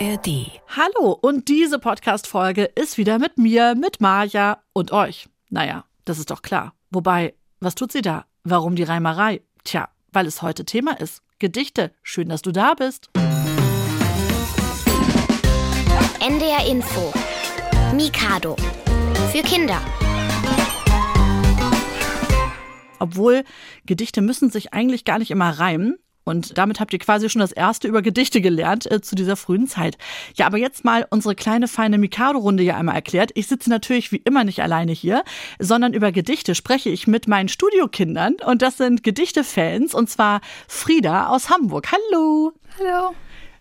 ARD. Hallo und diese Podcast-Folge ist wieder mit mir, mit Maja und euch. Naja, das ist doch klar. Wobei, was tut sie da? Warum die Reimerei? Tja, weil es heute Thema ist. Gedichte. Schön, dass du da bist. NDR Info. Mikado. Für Kinder. Obwohl Gedichte müssen sich eigentlich gar nicht immer reimen. Und damit habt ihr quasi schon das erste über Gedichte gelernt äh, zu dieser frühen Zeit. Ja, aber jetzt mal unsere kleine feine Mikado-Runde ja einmal erklärt. Ich sitze natürlich wie immer nicht alleine hier, sondern über Gedichte spreche ich mit meinen Studiokindern. Und das sind Gedichte-Fans, und zwar Frieda aus Hamburg. Hallo. Hallo.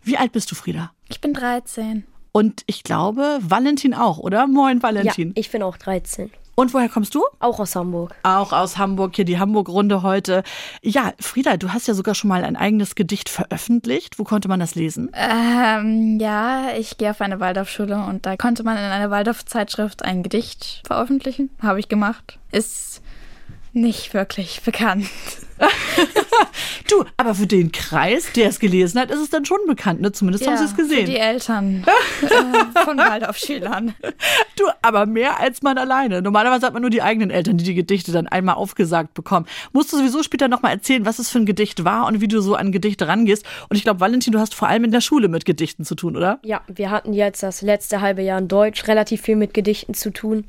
Wie alt bist du, Frieda? Ich bin 13. Und ich glaube, Valentin auch, oder? Moin, Valentin. Ja, ich bin auch 13. Und woher kommst du? Auch aus Hamburg. Auch aus Hamburg, hier die Hamburg-Runde heute. Ja, Frieda, du hast ja sogar schon mal ein eigenes Gedicht veröffentlicht. Wo konnte man das lesen? Ähm, ja, ich gehe auf eine Waldorfschule und da konnte man in einer Waldorf-Zeitschrift ein Gedicht veröffentlichen. Habe ich gemacht. Ist nicht wirklich bekannt. du, aber für den Kreis, der es gelesen hat, ist es dann schon bekannt, ne? Zumindest ja, haben sie es gesehen. Für die Eltern äh, von Waldorfschülern. Du, aber mehr als man alleine. Normalerweise hat man nur die eigenen Eltern, die die Gedichte dann einmal aufgesagt bekommen. Musst du sowieso später nochmal erzählen, was es für ein Gedicht war und wie du so an Gedichte rangehst. Und ich glaube, Valentin, du hast vor allem in der Schule mit Gedichten zu tun, oder? Ja, wir hatten jetzt das letzte halbe Jahr in Deutsch relativ viel mit Gedichten zu tun.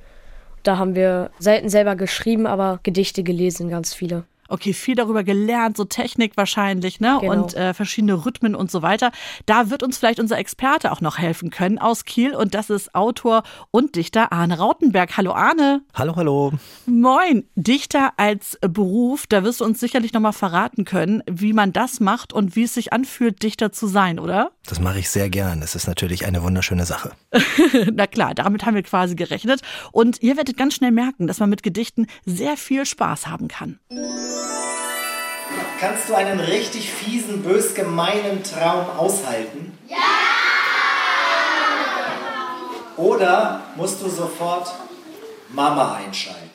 Da haben wir selten selber geschrieben, aber Gedichte gelesen, ganz viele okay, viel darüber gelernt, so Technik wahrscheinlich, ne? Genau. Und äh, verschiedene Rhythmen und so weiter. Da wird uns vielleicht unser Experte auch noch helfen können aus Kiel und das ist Autor und Dichter Arne Rautenberg. Hallo Arne. Hallo, hallo. Moin. Dichter als Beruf, da wirst du uns sicherlich nochmal verraten können, wie man das macht und wie es sich anfühlt, Dichter zu sein, oder? Das mache ich sehr gern. Es ist natürlich eine wunderschöne Sache. Na klar, damit haben wir quasi gerechnet. Und ihr werdet ganz schnell merken, dass man mit Gedichten sehr viel Spaß haben kann. Kannst du einen richtig fiesen, bös gemeinen Traum aushalten? Ja! Oder musst du sofort Mama einschalten?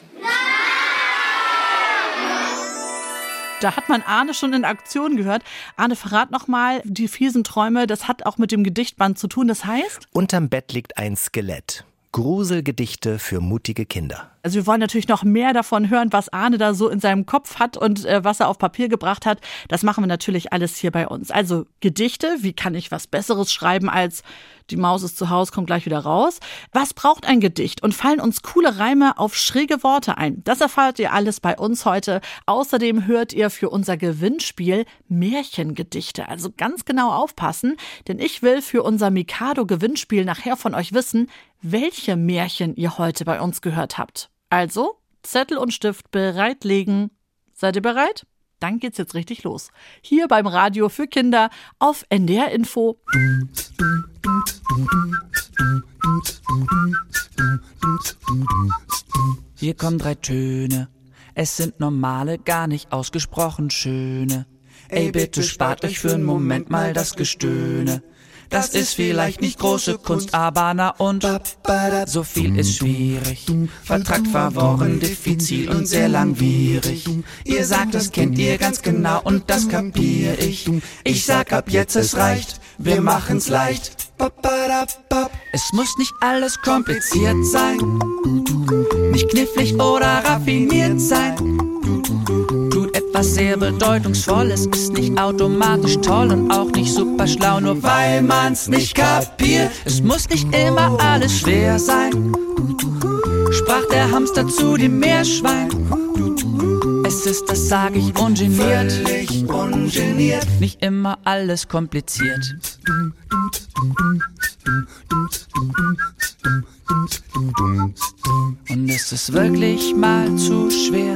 Da hat man Arne schon in Aktion gehört. Arne, verrat noch mal, die fiesen Träume, das hat auch mit dem Gedichtband zu tun. Das heißt? Unterm Bett liegt ein Skelett. Gruselgedichte für mutige Kinder. Also wir wollen natürlich noch mehr davon hören, was Arne da so in seinem Kopf hat und äh, was er auf Papier gebracht hat. Das machen wir natürlich alles hier bei uns. Also Gedichte, wie kann ich was Besseres schreiben als die Maus ist zu Hause, kommt gleich wieder raus. Was braucht ein Gedicht? Und fallen uns coole Reime auf schräge Worte ein? Das erfahrt ihr alles bei uns heute. Außerdem hört ihr für unser Gewinnspiel Märchengedichte. Also ganz genau aufpassen, denn ich will für unser Mikado-Gewinnspiel nachher von euch wissen, welche Märchen ihr heute bei uns gehört habt. Also, Zettel und Stift bereitlegen. Seid ihr bereit? Dann geht's jetzt richtig los. Hier beim Radio für Kinder auf NDR Info. Hier kommen drei Töne. Es sind normale, gar nicht ausgesprochen schöne. Ey, bitte spart euch für einen Moment mal das Gestöhne. Das ist vielleicht nicht große Kunst, aber na und so viel ist schwierig. Vertrag verworren, diffizil und sehr langwierig. Ihr sagt, das kennt ihr ganz genau und das kapier ich. Ich sag ab jetzt, es reicht. Wir machen's leicht. Es muss nicht alles kompliziert sein, nicht knifflig oder raffiniert sein. Etwas sehr Bedeutungsvolles, ist nicht automatisch toll und auch nicht super schlau, nur weil man's nicht kapiert. Es muss nicht immer alles schwer sein, sprach der Hamster zu dem Meerschwein. Es ist, das sag ich, ungeniert. Völlig ungeniert. Nicht immer alles kompliziert. Und ist es wirklich mal zu schwer?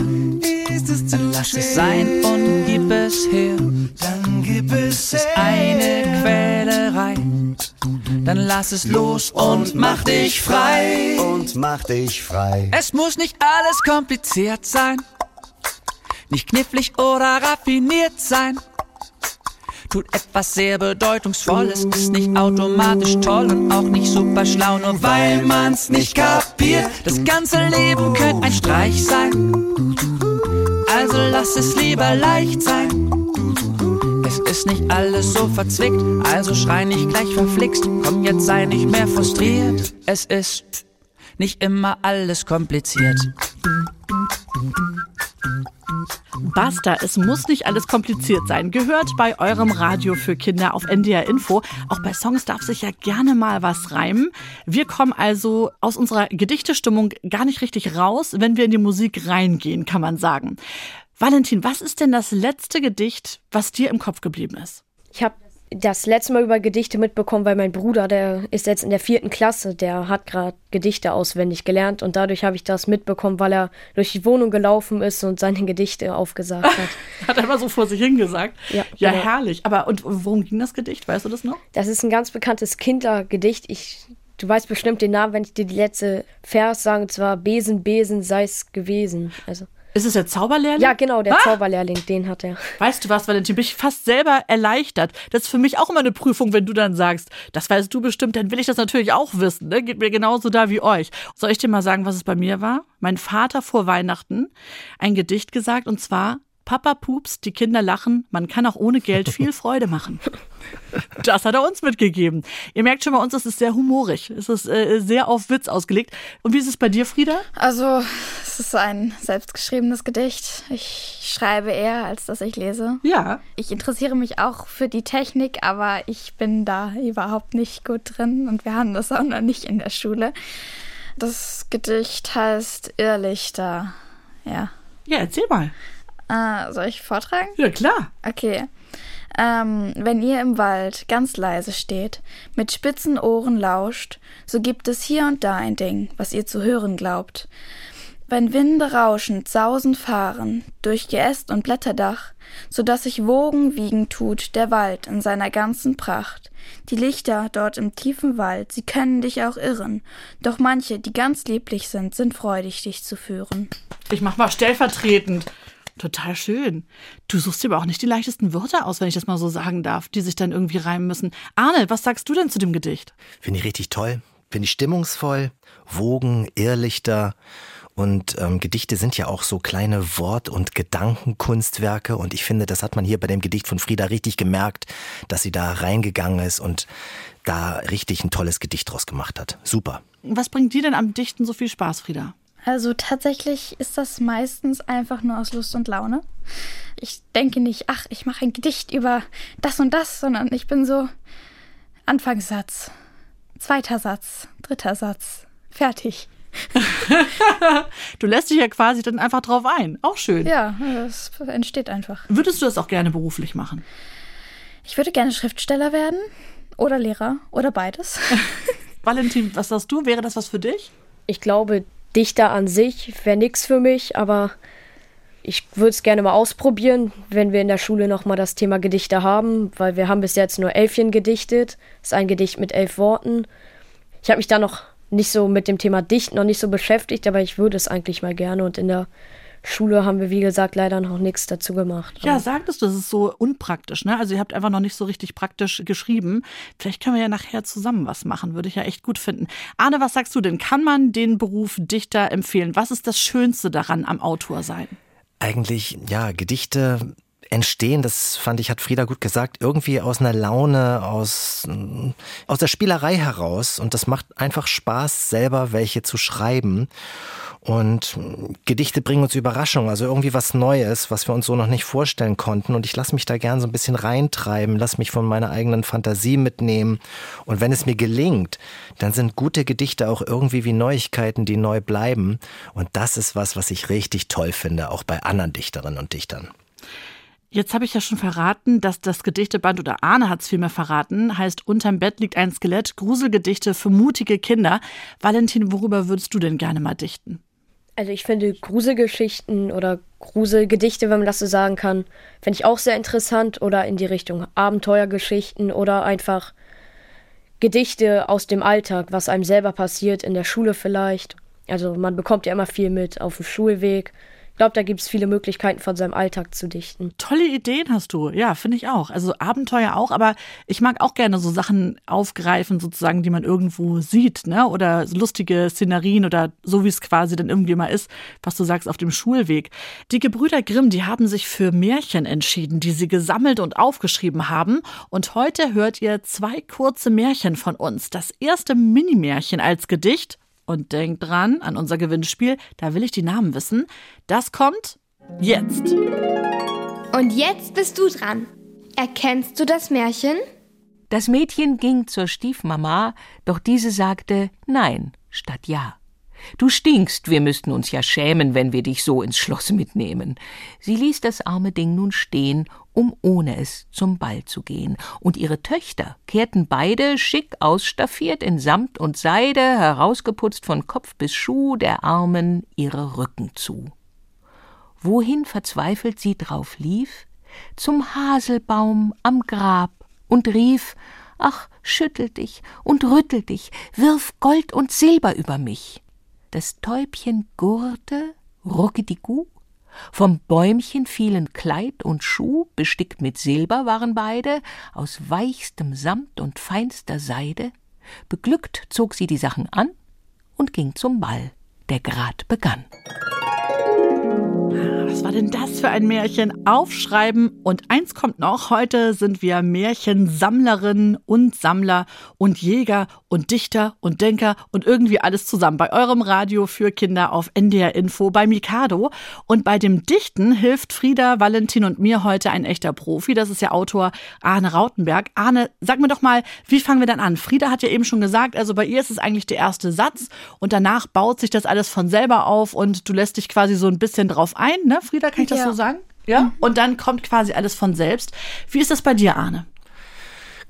Dann lass es sein und gib es her. Dann gib es Ist eine Quälerei. Dann lass es los und mach dich frei. Und mach dich frei. Es muss nicht alles kompliziert sein, nicht knifflig oder raffiniert sein. Tut etwas sehr Bedeutungsvolles, ist nicht automatisch toll und auch nicht super schlau, nur weil man's nicht kapiert. Das ganze Leben könnte ein Streich sein, also lass es lieber leicht sein. Es ist nicht alles so verzwickt, also schrei nicht gleich verflixt. Komm, jetzt sei nicht mehr frustriert. Es ist nicht immer alles kompliziert. Basta, es muss nicht alles kompliziert sein. Gehört bei eurem Radio für Kinder auf NDR Info. Auch bei Songs darf sich ja gerne mal was reimen. Wir kommen also aus unserer Gedichtestimmung gar nicht richtig raus, wenn wir in die Musik reingehen, kann man sagen. Valentin, was ist denn das letzte Gedicht, was dir im Kopf geblieben ist? Ich habe das letzte Mal über Gedichte mitbekommen, weil mein Bruder, der ist jetzt in der vierten Klasse, der hat gerade Gedichte auswendig gelernt und dadurch habe ich das mitbekommen, weil er durch die Wohnung gelaufen ist und seine Gedichte aufgesagt hat. hat er immer so vor sich hingesagt. Ja, ja genau. herrlich. Aber und worum ging das Gedicht? Weißt du das noch? Das ist ein ganz bekanntes Kindergedicht. Ich, du weißt bestimmt den Namen, wenn ich dir die letzte Vers sage, und zwar Besen, Besen sei's gewesen. Also Ist es der Zauberlehrling? ja, genau, der Ah! Zauberlehrling, den hat er. Weißt du was, Valentin, bin ich fast selber erleichtert. Das ist für mich auch immer eine Prüfung, wenn du dann sagst, das weißt du bestimmt, dann will ich das natürlich auch wissen. Ne? Geht mir genauso da wie euch. Soll ich dir mal sagen, was es bei mir war? Mein Vater vor Weihnachten ein Gedicht gesagt und zwar Papa pups, die Kinder lachen, man kann auch ohne Geld viel Freude machen. Das hat er uns mitgegeben. Ihr merkt schon, bei uns ist es sehr humorig. Es ist äh, sehr auf Witz ausgelegt. Und wie ist es bei dir, Frieda? Also, es ist ein selbstgeschriebenes Gedicht. Ich schreibe eher, als dass ich lese. Ja. Ich interessiere mich auch für die Technik, aber ich bin da überhaupt nicht gut drin und wir haben das auch noch nicht in der Schule. Das Gedicht heißt Irrlichter. Ja. Ja, erzähl mal. Äh, soll ich vortragen? Ja, klar. Okay. Ähm, wenn ihr im Wald ganz leise steht, mit spitzen Ohren lauscht, so gibt es hier und da ein Ding, was ihr zu hören glaubt. Wenn Winde rauschend sausend fahren, durch Geäst und Blätterdach, so dass sich Wogen wiegen tut der Wald in seiner ganzen Pracht. Die Lichter dort im tiefen Wald, sie können dich auch irren, doch manche, die ganz lieblich sind, sind freudig, dich zu führen. Ich mach mal stellvertretend. Total schön. Du suchst dir aber auch nicht die leichtesten Wörter aus, wenn ich das mal so sagen darf, die sich dann irgendwie reimen müssen. Arne, was sagst du denn zu dem Gedicht? Finde ich richtig toll. Finde ich stimmungsvoll. Wogen, Irrlichter. Und ähm, Gedichte sind ja auch so kleine Wort- und Gedankenkunstwerke. Und ich finde, das hat man hier bei dem Gedicht von Frieda richtig gemerkt, dass sie da reingegangen ist und da richtig ein tolles Gedicht draus gemacht hat. Super. Was bringt dir denn am Dichten so viel Spaß, Frieda? Also tatsächlich ist das meistens einfach nur aus Lust und Laune. Ich denke nicht, ach, ich mache ein Gedicht über das und das, sondern ich bin so Anfangssatz, zweiter Satz, dritter Satz, fertig. Du lässt dich ja quasi dann einfach drauf ein. Auch schön. Ja, es entsteht einfach. Würdest du das auch gerne beruflich machen? Ich würde gerne Schriftsteller werden oder Lehrer oder beides. Valentin, was sagst du? Wäre das was für dich? Ich glaube, Dichter an sich wäre nix für mich, aber ich würde es gerne mal ausprobieren, wenn wir in der Schule nochmal das Thema Gedichte haben, weil wir haben bis jetzt nur Elfchen gedichtet. Das ist ein Gedicht mit elf Worten. Ich habe mich da noch nicht so mit dem Thema Dichten noch nicht so beschäftigt, aber ich würde es eigentlich mal gerne. Und in der Schule haben wir, wie gesagt, leider noch nichts dazu gemacht. Ja, sagtest du, das ist so unpraktisch, ne? Also ihr habt einfach noch nicht so richtig praktisch geschrieben. Vielleicht können wir ja nachher zusammen was machen, würde ich ja echt gut finden. Arne, was sagst du denn? Kann man den Beruf Dichter empfehlen? Was ist das Schönste daran am Autor sein? Eigentlich, ja, Gedichte entstehen, das fand ich, hat Frieda gut gesagt, irgendwie aus einer Laune, aus, aus der Spielerei heraus. Und das macht einfach Spaß, selber welche zu schreiben. Und Gedichte bringen uns Überraschungen, also irgendwie was Neues, was wir uns so noch nicht vorstellen konnten. Und ich lasse mich da gern so ein bisschen reintreiben, lass mich von meiner eigenen Fantasie mitnehmen. Und wenn es mir gelingt, dann sind gute Gedichte auch irgendwie wie Neuigkeiten, die neu bleiben. Und das ist was, was ich richtig toll finde, auch bei anderen Dichterinnen und Dichtern. Jetzt habe ich ja schon verraten, dass das Gedichteband oder Arne hat es vielmehr verraten, heißt Unterm Bett liegt ein Skelett, Gruselgedichte für mutige Kinder. Valentin, worüber würdest du denn gerne mal dichten? Also ich finde Gruselgeschichten oder Gruselgedichte, wenn man das so sagen kann, finde ich auch sehr interessant oder in die Richtung Abenteuergeschichten oder einfach Gedichte aus dem Alltag, was einem selber passiert, in der Schule vielleicht. Also man bekommt ja immer viel mit auf dem Schulweg. Glaube, da gibt es viele Möglichkeiten von seinem Alltag zu dichten. Tolle Ideen hast du. Ja, finde ich auch. Also Abenteuer auch, aber ich mag auch gerne so Sachen aufgreifen, sozusagen, die man irgendwo sieht, ne? Oder lustige Szenerien oder so wie es quasi dann irgendwie mal ist, was du sagst, auf dem Schulweg. Die Gebrüder Grimm, die haben sich für Märchen entschieden, die sie gesammelt und aufgeschrieben haben. Und heute hört ihr zwei kurze Märchen von uns. Das erste Minimärchen als Gedicht und denkt dran an unser Gewinnspiel, da will ich die Namen wissen. Das kommt jetzt. Und jetzt bist du dran. Erkennst du das Märchen? Das Mädchen ging zur Stiefmama, doch diese sagte Nein statt Ja. Du stinkst, wir müssten uns ja schämen, wenn wir dich so ins Schloss mitnehmen. Sie ließ das arme Ding nun stehen, um ohne es zum Ball zu gehen, und ihre Töchter kehrten beide schick ausstaffiert in Samt und Seide, herausgeputzt von Kopf bis Schuh, der Armen ihre Rücken zu. Wohin verzweifelt sie drauf lief? Zum Haselbaum am Grab und rief Ach, schüttel dich und rüttel dich, wirf Gold und Silber über mich das Täubchen gurrte, ruckedigu, vom Bäumchen fielen Kleid und Schuh, bestickt mit Silber waren beide, aus weichstem Samt und feinster Seide. Beglückt zog sie die Sachen an und ging zum Ball, der grad begann. Was war denn das für ein Märchen? Aufschreiben und eins kommt noch. Heute sind wir Märchensammlerinnen und Sammler und Jäger und Dichter und Denker und irgendwie alles zusammen bei eurem Radio für Kinder auf NDR Info bei Mikado. Und bei dem Dichten hilft Frieda, Valentin und mir heute ein echter Profi. Das ist ja Autor Arne Rautenberg. Arne, sag mir doch mal, wie fangen wir dann an? Frieda hat ja eben schon gesagt, also bei ihr ist es eigentlich der erste Satz und danach baut sich das alles von selber auf und du lässt dich quasi so ein bisschen drauf ein, ne? Frieda, kann ich das ja. so sagen? Ja. Mhm. Und dann kommt quasi alles von selbst. Wie ist das bei dir, Arne?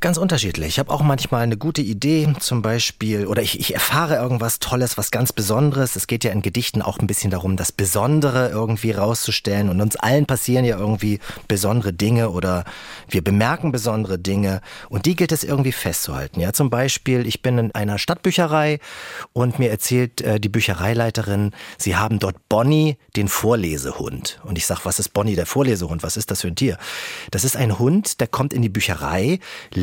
Ganz unterschiedlich. Ich habe auch manchmal eine gute Idee, zum Beispiel, oder ich, ich erfahre irgendwas Tolles, was ganz Besonderes. Es geht ja in Gedichten auch ein bisschen darum, das Besondere irgendwie rauszustellen. Und uns allen passieren ja irgendwie besondere Dinge oder wir bemerken besondere Dinge. Und die gilt es irgendwie festzuhalten. Ja, zum Beispiel, ich bin in einer Stadtbücherei und mir erzählt äh, die Büchereileiterin, sie haben dort Bonnie, den Vorlesehund. Und ich sage, was ist Bonnie, der Vorlesehund? Was ist das für ein Tier? Das ist ein Hund, der kommt in die Bücherei,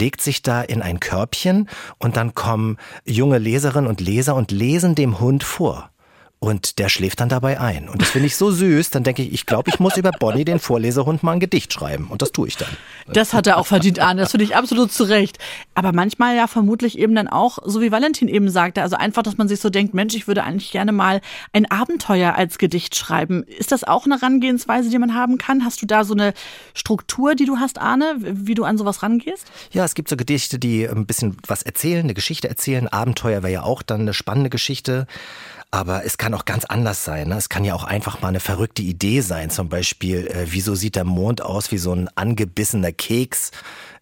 legt sich da in ein Körbchen und dann kommen junge Leserinnen und Leser und lesen dem Hund vor. Und der schläft dann dabei ein. Und das finde ich so süß. Dann denke ich, ich glaube, ich muss über Bonnie, den Vorlesehund, mal ein Gedicht schreiben. Und das tue ich dann. Das hat er auch verdient, Arne. Das finde ich absolut zu Recht. Aber manchmal ja vermutlich eben dann auch, so wie Valentin eben sagte, also einfach, dass man sich so denkt, Mensch, ich würde eigentlich gerne mal ein Abenteuer als Gedicht schreiben. Ist das auch eine Herangehensweise, die man haben kann? Hast du da so eine Struktur, die du hast, Arne, wie du an sowas rangehst? Ja, es gibt so Gedichte, die ein bisschen was erzählen, eine Geschichte erzählen. Abenteuer wäre ja auch dann eine spannende Geschichte. Aber es kann auch ganz anders sein. Ne? Es kann ja auch einfach mal eine verrückte Idee sein. Zum Beispiel, äh, wieso sieht der Mond aus wie so ein angebissener Keks?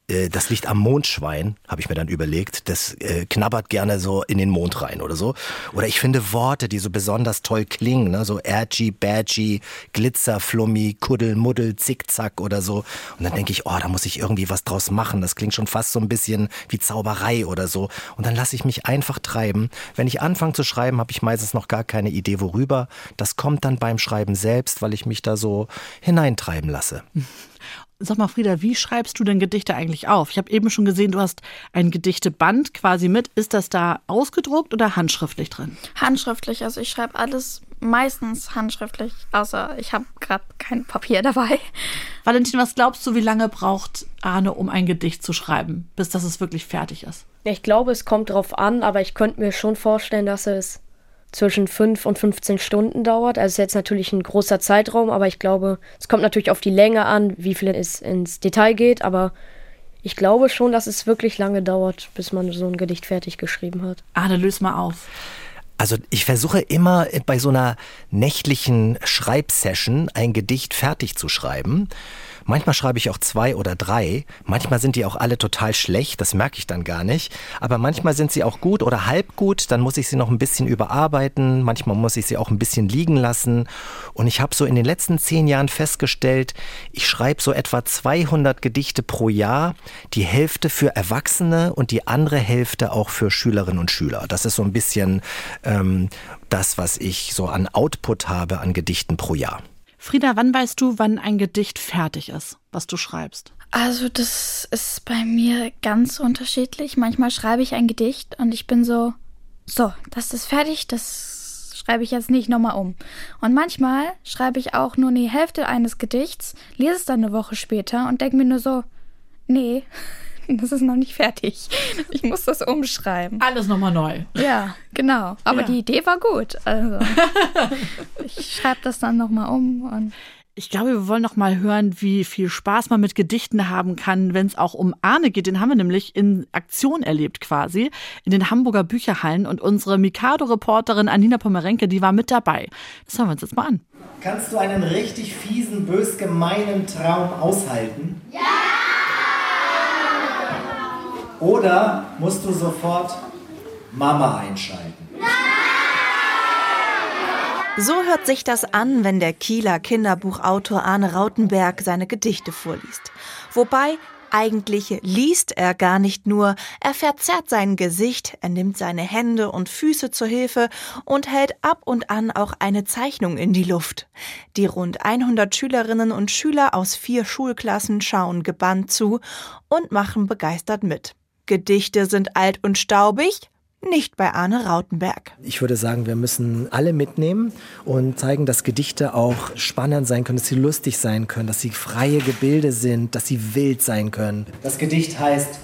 Äh, das liegt am Mondschwein, habe ich mir dann überlegt. Das äh, knabbert gerne so in den Mond rein oder so. Oder ich finde Worte, die so besonders toll klingen, ne? so Ergy, Badgy, Glitzer, Flummi, Kuddel, Muddel, Zickzack oder so. Und dann denke ich, oh, da muss ich irgendwie was draus machen. Das klingt schon fast so ein bisschen wie Zauberei oder so. Und dann lasse ich mich einfach treiben. Wenn ich anfange zu schreiben, habe ich meistens noch gar keine Idee, worüber. Das kommt dann beim Schreiben selbst, weil ich mich da so hineintreiben lasse. Sag mal, Frieda, wie schreibst du denn Gedichte eigentlich auf? Ich habe eben schon gesehen, du hast ein Gedichteband quasi mit. Ist das da ausgedruckt oder handschriftlich drin? Handschriftlich, also ich schreibe alles meistens handschriftlich, außer ich habe gerade kein Papier dabei. Valentin, was glaubst du, wie lange braucht Arne, um ein Gedicht zu schreiben, bis das es wirklich fertig ist? Ich glaube, es kommt drauf an, aber ich könnte mir schon vorstellen, dass es zwischen 5 und 15 Stunden dauert. Also ist jetzt natürlich ein großer Zeitraum, aber ich glaube, es kommt natürlich auf die Länge an, wie viel es ins Detail geht, aber ich glaube schon, dass es wirklich lange dauert, bis man so ein Gedicht fertig geschrieben hat. Ah, dann löse mal auf. Also ich versuche immer bei so einer nächtlichen Schreibsession ein Gedicht fertig zu schreiben. Manchmal schreibe ich auch zwei oder drei. Manchmal sind die auch alle total schlecht, das merke ich dann gar nicht. Aber manchmal sind sie auch gut oder halb gut, dann muss ich sie noch ein bisschen überarbeiten. Manchmal muss ich sie auch ein bisschen liegen lassen. Und ich habe so in den letzten zehn Jahren festgestellt, ich schreibe so etwa 200 Gedichte pro Jahr. Die Hälfte für Erwachsene und die andere Hälfte auch für Schülerinnen und Schüler. Das ist so ein bisschen ähm, das, was ich so an Output habe an Gedichten pro Jahr. Frieda, wann weißt du, wann ein Gedicht fertig ist, was du schreibst? Also das ist bei mir ganz unterschiedlich. Manchmal schreibe ich ein Gedicht und ich bin so, so, das ist fertig, das schreibe ich jetzt nicht nochmal um. Und manchmal schreibe ich auch nur die Hälfte eines Gedichts, lese es dann eine Woche später und denke mir nur so, nee, das ist noch nicht fertig. Ich muss das umschreiben. Alles nochmal neu. Ja, genau. Aber Ja. die Idee war gut. Also ich schreibe das dann nochmal um und Ich glaube, wir wollen noch mal hören, wie viel Spaß man mit Gedichten haben kann, wenn es auch um Arne geht. Den haben wir nämlich in Aktion erlebt quasi in den Hamburger Bücherhallen und unsere Mikado-Reporterin Anina Pomerenke, die war mit dabei. Das hören wir uns jetzt mal an. Kannst du einen richtig fiesen, bös gemeinen Traum aushalten? Ja! Oder musst du sofort Mama einschalten? So hört sich das an, wenn der Kieler Kinderbuchautor Arne Rautenberg seine Gedichte vorliest. Wobei eigentlich liest er gar nicht nur, er verzerrt sein Gesicht, er nimmt seine Hände und Füße zur Hilfe und hält ab und an auch eine Zeichnung in die Luft. Die rund 100 Schülerinnen und Schüler aus vier Schulklassen schauen gebannt zu und machen begeistert mit. Gedichte sind alt und staubig, nicht bei Arne Rautenberg. Ich würde sagen, wir müssen alle mitnehmen und zeigen, dass Gedichte auch spannend sein können, dass sie lustig sein können, dass sie freie Gebilde sind, dass sie wild sein können. Das Gedicht heißt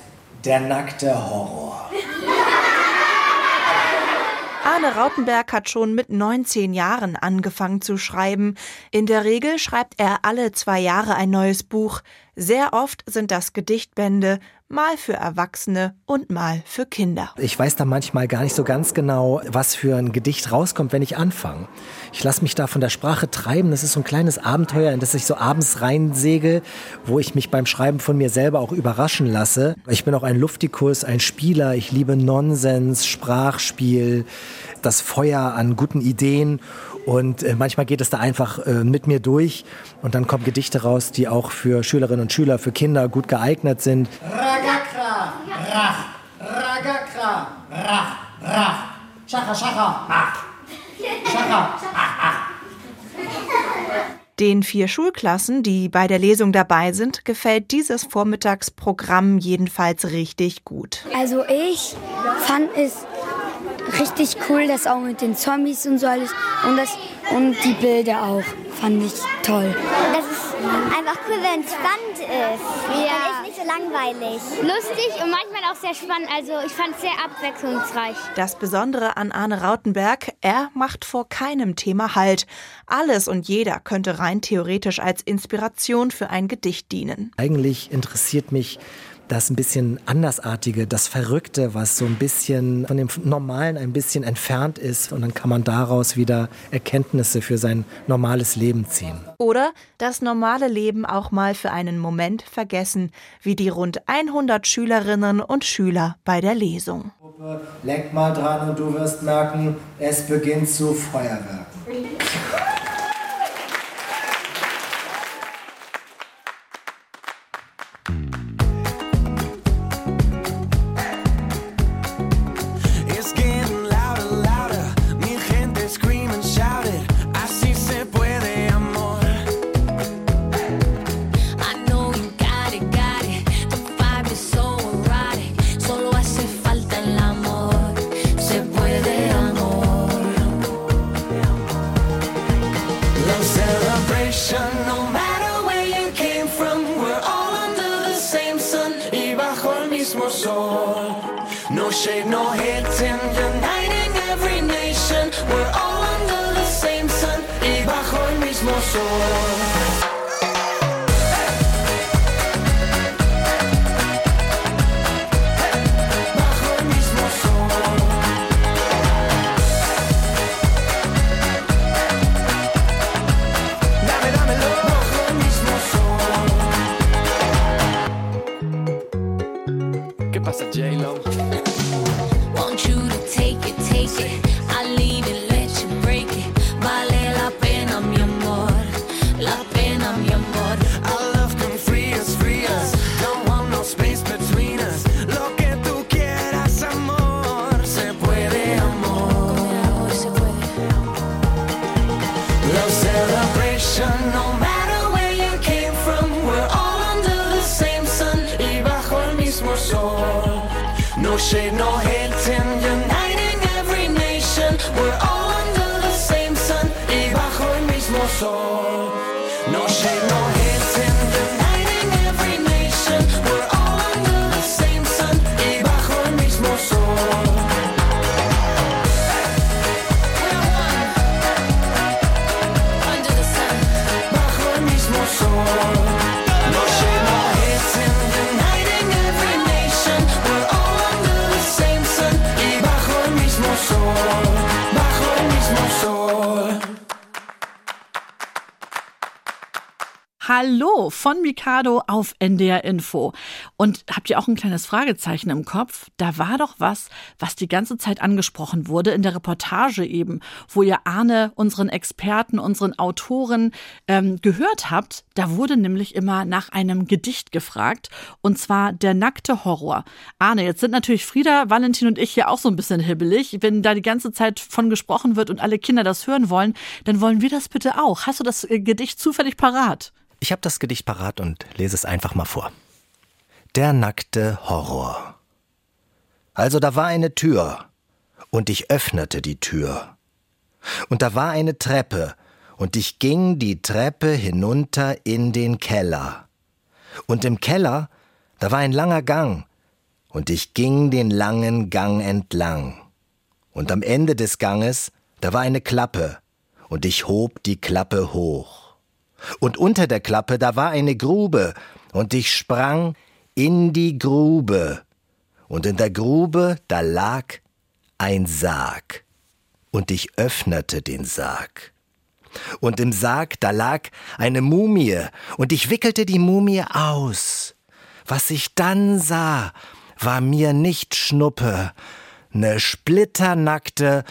Der nackte Horror. Arne Rautenberg hat schon mit 19 Jahren angefangen zu schreiben. In der Regel schreibt er alle zwei Jahre ein neues Buch. Sehr oft sind das Gedichtbände, mal für Erwachsene und mal für Kinder. Ich weiß da manchmal gar nicht so ganz genau, was für ein Gedicht rauskommt, wenn ich anfange. Ich lasse mich da von der Sprache treiben. Das ist so ein kleines Abenteuer, in das ich so abends reinsegel, wo ich mich beim Schreiben von mir selber auch überraschen lasse. Ich bin auch ein Luftikus, ein Spieler. Ich liebe Nonsens, Sprachspiel, das Feuer an guten Ideen. Und äh, manchmal geht es da einfach äh, mit mir durch und dann kommen Gedichte raus, die auch für Schülerinnen und Schüler, für Kinder gut geeignet sind. Ragakra, rach, ragakra, rach, rach, schacha, schacha, ach, schacha, ach, ach. Den vier Schulklassen, die bei der Lesung dabei sind, gefällt dieses Vormittagsprogramm jedenfalls richtig gut. Also ich fand es richtig cool, das auch mit den Zombies und so alles und das und die Bilder auch fand ich toll. Das ist einfach cool, wenn es spannend ist. Ja. Dann ist nicht so langweilig. Lustig und manchmal auch sehr spannend. Also ich fand es sehr abwechslungsreich. Das Besondere an Arne Rautenberg, er macht vor keinem Thema Halt. Alles und jeder könnte rein theoretisch als Inspiration für ein Gedicht dienen. Eigentlich interessiert mich das ein bisschen andersartige, das Verrückte, was so ein bisschen von dem Normalen ein bisschen entfernt ist. Und dann kann man daraus wieder Erkenntnisse für sein normales Leben ziehen. Oder das normale Leben auch mal für einen Moment vergessen, wie die rund 100 Schülerinnen und Schüler bei der Lesung. Lenk mal dran und du wirst merken, es beginnt zu Feuerwerken. mismo sol. Von Mikado auf NDR Info. Und habt ihr auch ein kleines Fragezeichen im Kopf? Da war doch was, was die ganze Zeit angesprochen wurde in der Reportage eben, wo ihr Arne, unseren Experten, unseren Autoren ähm, gehört habt. Da wurde nämlich immer nach einem Gedicht gefragt und zwar der nackte Horror. Arne, jetzt sind natürlich Frieda, Valentin und ich hier auch so ein bisschen hibbelig. Wenn da die ganze Zeit von gesprochen wird und alle Kinder das hören wollen, dann wollen wir das bitte auch. Hast du das äh, Gedicht zufällig parat? Ich habe das Gedicht parat und lese es einfach mal vor. Der nackte Horror. Also da war eine Tür, und ich öffnete die Tür. Und da war eine Treppe, und ich ging die Treppe hinunter in den Keller. Und im Keller, da war ein langer Gang, und ich ging den langen Gang entlang. Und am Ende des Ganges, da war eine Klappe, und ich hob die Klappe hoch. Und unter der Klappe, da war eine Grube, und ich sprang in die Grube. Und in der Grube, da lag ein Sarg. Und ich öffnete den Sarg. Und im Sarg, da lag eine Mumie, und ich wickelte die Mumie aus. Was ich dann sah, war mir nicht Schnuppe, ne splitternackte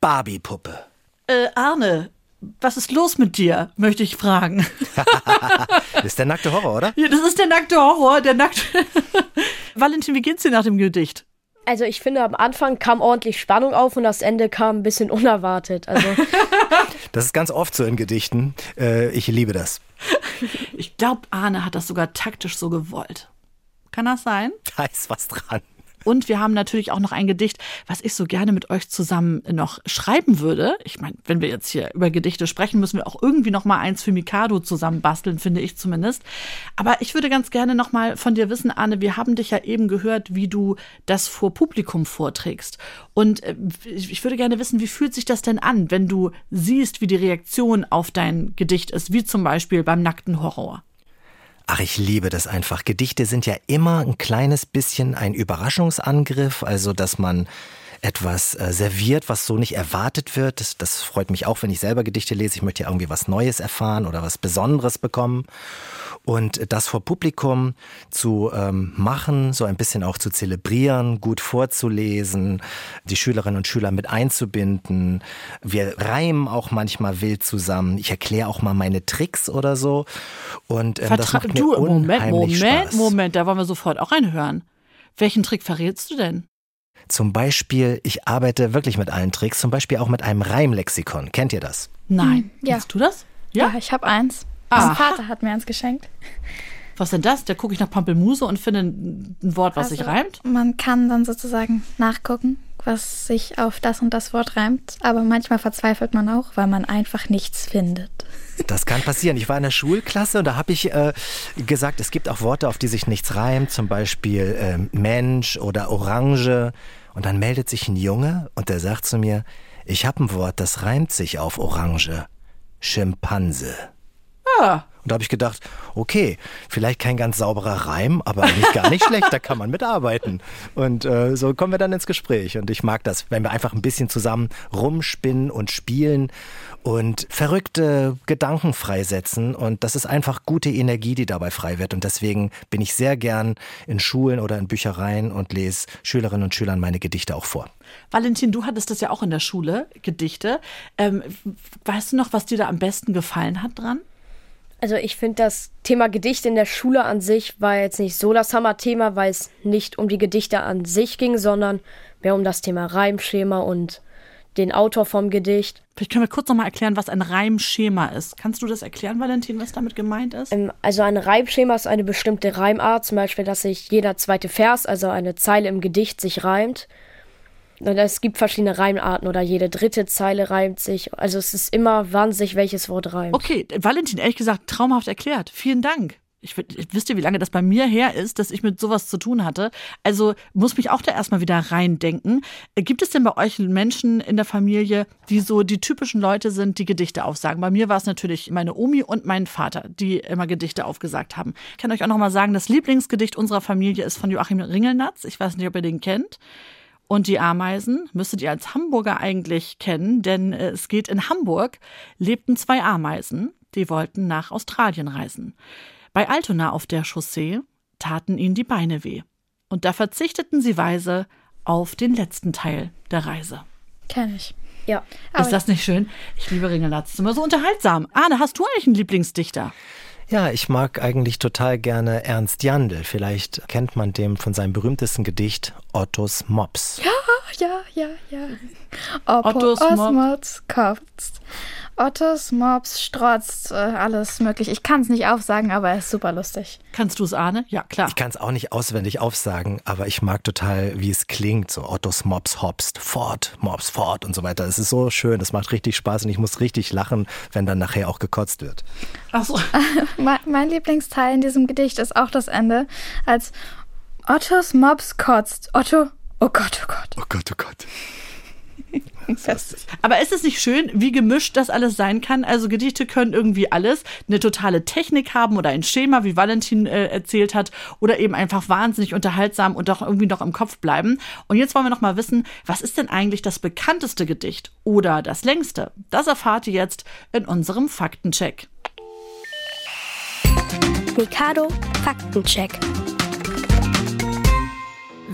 Barbiepuppe. Äh, Arne, was ist los mit dir, möchte ich fragen. Das ist der nackte Horror, oder? Ja, das ist der nackte Horror, der nackte. Valentin, wie geht's dir nach dem Gedicht? Also ich finde, am Anfang kam ordentlich Spannung auf und das Ende kam ein bisschen unerwartet. Also Das ist ganz oft so in Gedichten. Äh, ich liebe das. Ich glaube, Arne hat das sogar taktisch so gewollt. Kann das sein? Da ist was dran. Und wir haben natürlich auch noch ein Gedicht, was ich so gerne mit euch zusammen noch schreiben würde. Ich meine, wenn wir jetzt hier über Gedichte sprechen, müssen wir auch irgendwie noch mal eins für Mikado zusammen basteln, finde ich zumindest. Aber ich würde ganz gerne noch mal von dir wissen, Arne, wir haben dich ja eben gehört, wie du das vor Publikum vorträgst. Und äh, ich würde gerne wissen, wie fühlt sich das denn an, wenn du siehst, wie die Reaktion auf dein Gedicht ist, wie zum Beispiel beim nackten Horror? Ach, ich liebe das einfach. Gedichte sind ja immer ein kleines bisschen ein Überraschungsangriff, also dass man etwas äh, serviert, was so nicht erwartet wird. Das, das freut mich auch, wenn ich selber Gedichte lese. Ich möchte ja irgendwie was Neues erfahren oder was Besonderes bekommen. Und das vor Publikum zu ähm, machen, so ein bisschen auch zu zelebrieren, gut vorzulesen, die Schülerinnen und Schüler mit einzubinden. Wir reimen auch manchmal wild zusammen. Ich erkläre auch mal meine Tricks oder so. Und ähm, das macht mir du, Moment, unheimlich Moment, Spaß. Moment, da wollen wir sofort auch reinhören. Welchen Trick verrätst du denn? Zum Beispiel, ich arbeite wirklich mit allen Tricks, zum Beispiel auch mit einem Reimlexikon. Kennt ihr das? Nein. ja. Kennst du das? Ja, ich habe eins. Aha. Mein Vater hat mir eins geschenkt. Was denn das? Da gucke ich nach Pampelmuse und finde ein Wort, was sich Also, reimt. Man kann dann sozusagen nachgucken, was sich auf das und das Wort reimt. Aber manchmal verzweifelt man auch, weil man einfach nichts findet. Das kann passieren. Ich war in der Schulklasse und da habe ich äh, gesagt, es gibt auch Worte, auf die sich nichts reimt, zum Beispiel ähm, Mensch oder Orange. Und dann meldet sich ein Junge und der sagt zu mir, ich habe ein Wort, das reimt sich auf Orange. Schimpanse. Ah. Und da habe ich gedacht, okay, vielleicht kein ganz sauberer Reim, aber eigentlich gar nicht schlecht, da kann man mitarbeiten. Und äh, so kommen wir dann ins Gespräch. Und ich mag das, wenn wir einfach ein bisschen zusammen rumspinnen und spielen und verrückte Gedanken freisetzen. Und das ist einfach gute Energie, die dabei frei wird. Und deswegen bin ich sehr gern in Schulen oder in Büchereien und lese Schülerinnen und Schülern meine Gedichte auch vor. Valentin, du hattest das ja auch in der Schule, Gedichte. Ähm, weißt du noch, was dir da am besten gefallen hat dran? Also ich finde das Thema Gedicht in der Schule an sich war jetzt nicht so das Hammerthema, weil es nicht um die Gedichte an sich ging, sondern mehr um das Thema Reimschema und den Autor vom Gedicht. Vielleicht können wir kurz nochmal erklären, was ein Reimschema ist. Kannst du das erklären, Valentin, was damit gemeint ist? Ähm, also ein Reimschema ist eine bestimmte Reimart, zum Beispiel, dass sich jeder zweite Vers, also eine Zeile im Gedicht, sich reimt. Es gibt verschiedene Reimarten oder jede dritte Zeile reimt sich. Also es ist immer, wann sich welches Wort reimt. Okay, Valentin, ehrlich gesagt, traumhaft erklärt. Vielen Dank. Ich, ich wisst ihr, wie lange das bei mir her ist, dass ich mit sowas zu tun hatte. Also muss mich auch da erstmal wieder reindenken. Äh, Gibt es denn bei euch Menschen in der Familie, die so die typischen Leute sind, die Gedichte aufsagen? Bei mir war es natürlich meine Omi und mein Vater, die immer Gedichte aufgesagt haben. Ich kann euch auch noch mal sagen, das Lieblingsgedicht unserer Familie ist von Joachim Ringelnatz. Ich weiß nicht, ob ihr den kennt. Und die Ameisen müsstet ihr als Hamburger eigentlich kennen, denn äh, es geht in Hamburg, lebten zwei Ameisen, die wollten nach Australien reisen. Bei Altona auf der Chaussee taten ihnen die Beine weh. Und da verzichteten sie weise auf den letzten Teil der Reise. Kenn ich. Ja. Ist das nicht schön? Ich liebe Ringelatz. Ist immer so unterhaltsam. Arne, hast du eigentlich einen Lieblingsdichter? Ja, ich mag eigentlich total gerne Ernst Jandl. Vielleicht kennt man dem von seinem berühmtesten Gedicht Ottos Mops. Ja, ja, ja, ja. Ottos Osmods kotzt. Ottos Mops strotzt, äh, alles möglich. Ich kann es nicht aufsagen, aber er ist super lustig. Kannst du es, Arne? Ja, klar. Ich kann es auch nicht auswendig aufsagen, aber ich mag total, wie es klingt. So Ottos Mops hopst, fort, Mops fort und so weiter. Es ist so schön, es macht richtig Spaß und ich muss richtig lachen, wenn dann nachher auch gekotzt wird. Ach so. mein, mein Lieblingsteil in diesem Gedicht ist auch das Ende, als Ottos Mops kotzt. Otto, oh Gott, oh Gott. Oh Gott, oh Gott. Aber ist es nicht schön, wie gemischt das alles sein kann? Also Gedichte können irgendwie alles, eine totale Technik haben oder ein Schema, wie Valentin äh, erzählt hat, oder eben einfach wahnsinnig unterhaltsam und doch irgendwie noch im Kopf bleiben. Und jetzt wollen wir noch mal wissen, was ist denn eigentlich das bekannteste Gedicht oder das längste? Das erfahrt ihr jetzt in unserem Faktencheck. Mikado Faktencheck.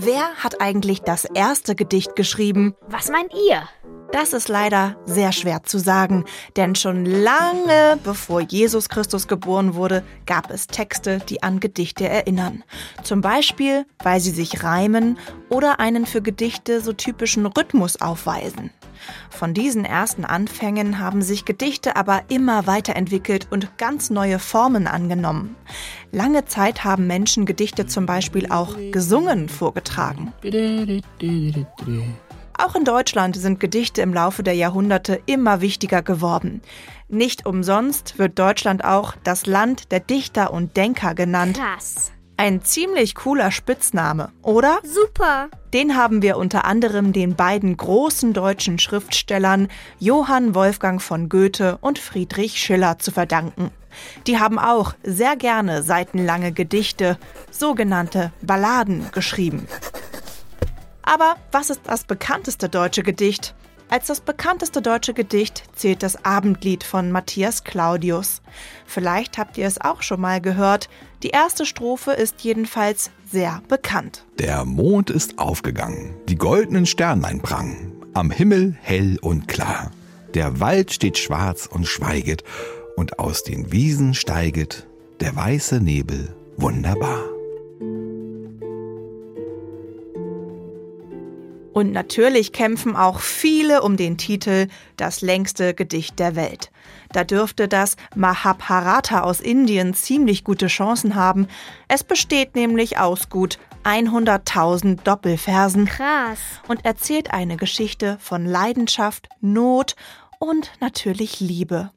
Wer hat eigentlich das erste Gedicht geschrieben? Was meint ihr? Das ist leider sehr schwer zu sagen, denn schon lange bevor Jesus Christus geboren wurde, gab es Texte, die an Gedichte erinnern. Zum Beispiel, weil sie sich reimen oder einen für Gedichte so typischen Rhythmus aufweisen. Von diesen ersten Anfängen haben sich Gedichte aber immer weiterentwickelt und ganz neue Formen angenommen. Lange Zeit haben Menschen Gedichte zum Beispiel auch gesungen vorgetragen. Auch in Deutschland sind Gedichte im Laufe der Jahrhunderte immer wichtiger geworden. Nicht umsonst wird Deutschland auch das Land der Dichter und Denker genannt. Krass. Ein ziemlich cooler Spitzname, oder? Super. Den haben wir unter anderem den beiden großen deutschen Schriftstellern Johann Wolfgang von Goethe und Friedrich Schiller zu verdanken. Die haben auch sehr gerne seitenlange Gedichte, sogenannte Balladen, geschrieben. Aber was ist das bekannteste deutsche Gedicht? Als das bekannteste deutsche Gedicht zählt das Abendlied von Matthias Claudius. Vielleicht habt ihr es auch schon mal gehört. Die erste Strophe ist jedenfalls sehr bekannt. Der Mond ist aufgegangen, die goldenen Sternlein prangen, am Himmel hell und klar. Der Wald steht schwarz und schweiget, und aus den Wiesen steiget der weiße Nebel wunderbar. Und natürlich kämpfen auch viele um den Titel Das längste Gedicht der Welt. Da dürfte das Mahabharata aus Indien ziemlich gute Chancen haben. Es besteht nämlich aus gut 100.000 Doppelversen. Krass. Und erzählt eine Geschichte von Leidenschaft, Not und natürlich Liebe.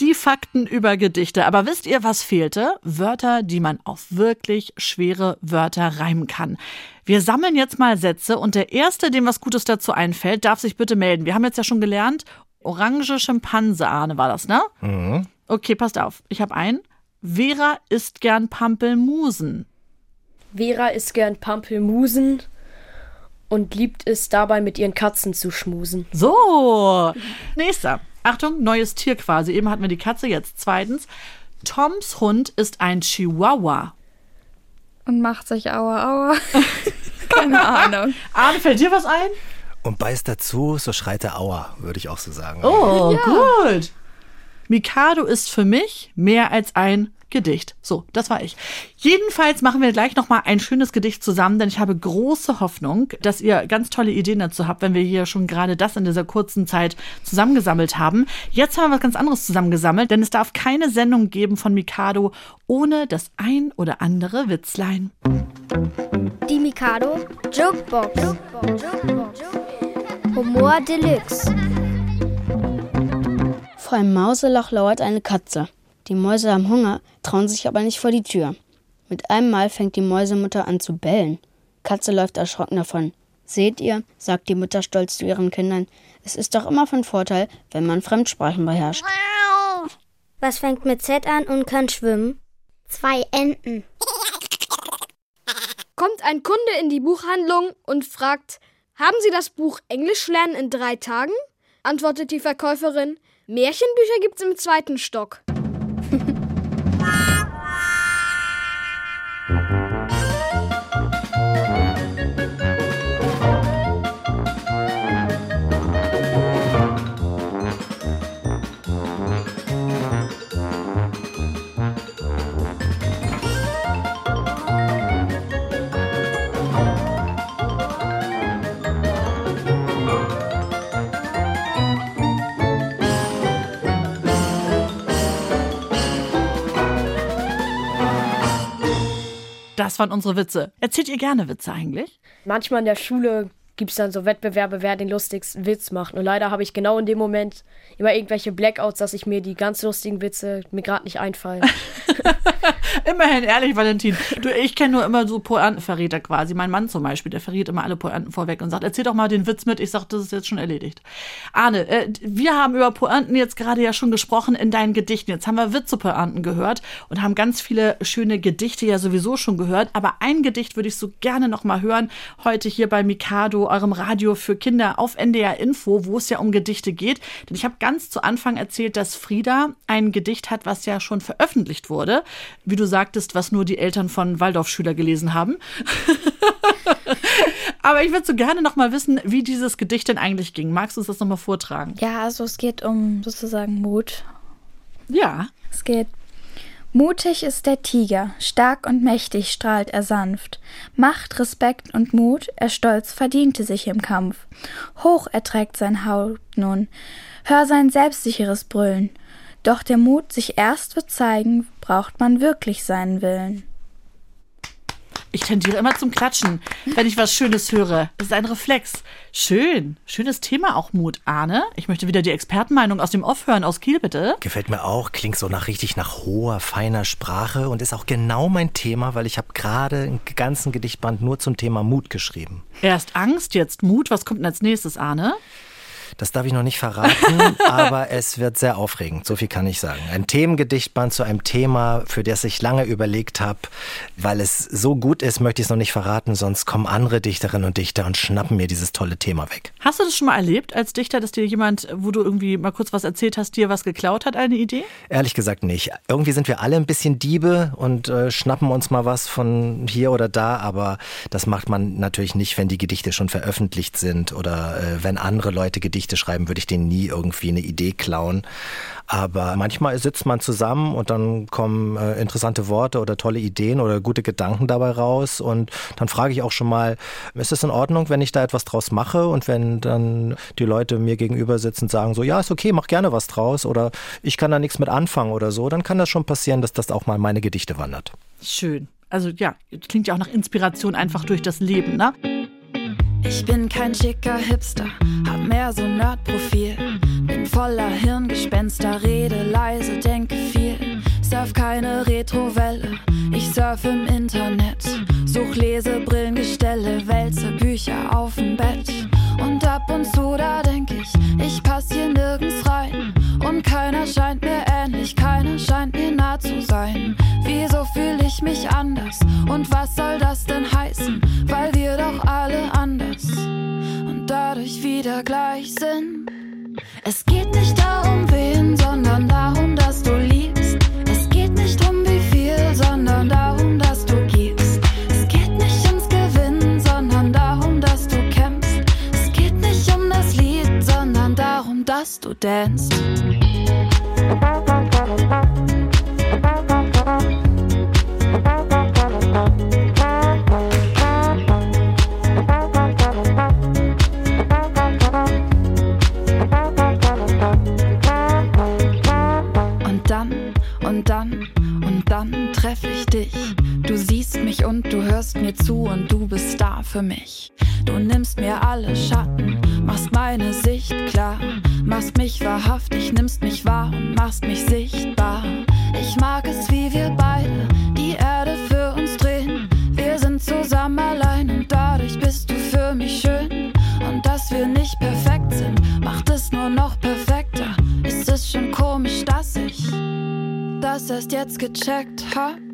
Die Fakten über Gedichte. Aber wisst ihr, was fehlte? Wörter, die man auf wirklich schwere Wörter reimen kann. Wir sammeln jetzt mal Sätze und der Erste, dem was Gutes dazu einfällt, darf sich bitte melden. Wir haben jetzt ja schon gelernt, orange Schimpanse, Arne war das, ne? Mhm. Okay, passt auf. Ich habe einen. Vera isst gern Pampelmusen. Vera isst gern Pampelmusen und liebt es dabei mit ihren Katzen zu schmusen. So, nächster. Achtung, neues Tier quasi. Eben hatten wir die Katze, jetzt zweitens. Toms Hund ist ein Chihuahua. Und macht sich aua, aua. Keine Ahnung. Arne, fällt dir was ein? Und beißt dazu, so schreit er Aua, würde ich auch so sagen. Oh, Ja. gut. Mikado ist für mich mehr als ein Gedicht. So, das war ich. Jedenfalls machen wir gleich nochmal ein schönes Gedicht zusammen, denn ich habe große Hoffnung, dass ihr ganz tolle Ideen dazu habt, wenn wir hier schon gerade das in dieser kurzen Zeit zusammengesammelt haben. Jetzt haben wir was ganz anderes zusammengesammelt, denn es darf keine Sendung geben von Mikado ohne das ein oder andere Witzlein. Die Mikado Jokebox. Humor Deluxe. Vor einem Mauseloch lauert eine Katze. Die Mäuse haben Hunger, trauen sich aber nicht vor die Tür. Mit einem Mal fängt die Mäusemutter an zu bellen. Katze läuft erschrocken davon. Seht ihr, sagt die Mutter stolz zu ihren Kindern, es ist doch immer von Vorteil, wenn man Fremdsprachen beherrscht. Was fängt mit Z an und kann schwimmen? Zwei Enten. Kommt ein Kunde in die Buchhandlung und fragt, haben Sie das Buch Englisch lernen in drei Tagen? Antwortet die Verkäuferin, Märchenbücher gibt's im zweiten Stock. Das waren unsere Witze. Erzählt ihr gerne Witze eigentlich? Manchmal in der Schule gibt es dann so Wettbewerbe, wer den lustigsten Witz macht. Und leider habe ich genau in dem Moment immer irgendwelche Blackouts, dass ich mir die ganz lustigen Witze mir gerade nicht einfallen. Immerhin ehrlich, Valentin. Du, ich kenne nur immer so Pointenverräter quasi. Mein Mann zum Beispiel, der verrät immer alle Pointen vorweg und sagt, erzähl doch mal den Witz mit. Ich sage, das ist jetzt schon erledigt. Arne, äh, wir haben über Pointen jetzt gerade ja schon gesprochen in deinen Gedichten. Jetzt haben wir Witze-Pointen gehört und haben ganz viele schöne Gedichte ja sowieso schon gehört. Aber ein Gedicht würde ich so gerne noch mal hören. Heute hier bei Mikado, eurem Radio für Kinder auf NDR Info, wo es ja um Gedichte geht. Denn ich habe ganz zu Anfang erzählt, dass Frieda ein Gedicht hat, was ja schon veröffentlicht wurde. Wie du sagtest, was nur die Eltern von Waldorfschüler gelesen haben. Aber ich würde so gerne noch mal wissen, wie dieses Gedicht denn eigentlich ging. Magst du uns das noch mal vortragen? Ja, also es geht um sozusagen Mut. Ja. Es geht. Mutig ist der Tiger, stark und mächtig strahlt er sanft. Macht, Respekt und Mut, er stolz verdiente sich im Kampf. Hoch erträgt sein Haupt nun, hör sein selbstsicheres Brüllen. Doch der Mut, sich erst wird zeigen, braucht man wirklich seinen Willen. Ich tendiere immer zum Klatschen, wenn ich was Schönes höre. Das ist ein Reflex. Schön. Schönes Thema auch Mut, Arne. Ich möchte wieder die Expertenmeinung aus dem Off hören. Aus Kiel, bitte. Gefällt mir auch. Klingt so nach richtig nach hoher, feiner Sprache und ist auch genau mein Thema, weil ich habe gerade einen ganzen Gedichtband nur zum Thema Mut geschrieben. Erst Angst, jetzt Mut. Was kommt denn als nächstes, Arne? Das darf ich noch nicht verraten, aber es wird sehr aufregend. So viel kann ich sagen. Ein Themengedichtband zu einem Thema, für das ich lange überlegt habe. Weil es so gut ist, möchte ich es noch nicht verraten, sonst kommen andere Dichterinnen und Dichter und schnappen mir dieses tolle Thema weg. Hast du das schon mal erlebt als Dichter, dass dir jemand, wo du irgendwie mal kurz was erzählt hast, dir was geklaut hat, eine Idee? Ehrlich gesagt nicht. Irgendwie sind wir alle ein bisschen Diebe und äh, schnappen uns mal was von hier oder da, aber das macht man natürlich nicht, wenn die Gedichte schon veröffentlicht sind oder äh, wenn andere Leute Gedichte schreiben, würde ich denen nie irgendwie eine Idee klauen. Aber manchmal sitzt man zusammen und dann kommen äh, interessante Worte oder tolle Ideen oder gute Gedanken dabei raus. Und dann frage ich auch schon mal, ist es in Ordnung, wenn ich da etwas draus mache? Und wenn dann die Leute mir gegenüber sitzen und sagen so, ja, ist okay, mach gerne was draus oder ich kann da nichts mit anfangen oder so, dann kann das schon passieren, dass das auch mal in meine Gedichte wandert. Schön. Also ja, klingt ja auch nach Inspiration einfach durch das Leben, ne? Ich bin kein schicker Hipster, hab mehr so Nerdprofil. Bin voller Hirngespenster, rede leise, denke viel. Surf keine Retrowelle, surf im Internet. Such Lesebrillengestelle, wälze Bücher auf dem Bett. Und ab und zu da denk ich, ich pass hier nirgends rein. Und keiner scheint mir ähnlich, keiner scheint mir nah zu sein. Wieso fühl ich mich anders? Und was soll das denn heißen? Weil wir doch alle anders und dadurch wieder gleich sind. Es geht nicht darum, wen, sondern darum, dass du liebst. Sondern darum, dass du gibst. Es geht nicht ums Gewinnen, sondern darum, dass du kämpfst. Es geht nicht um das Lied, sondern darum, dass du danst. Für mich. Du nimmst mir alle Schatten, machst meine Sicht klar, machst mich wahrhaftig, nimmst mich wahr und machst mich sichtbar. Ich mag es, wie wir beide die Erde für uns drehen. Wir sind zusammen allein und dadurch bist du für mich schön. Und dass wir nicht perfekt sind, macht es nur noch perfekter. Ist es schon komisch, dass ich das erst jetzt gecheckt hab?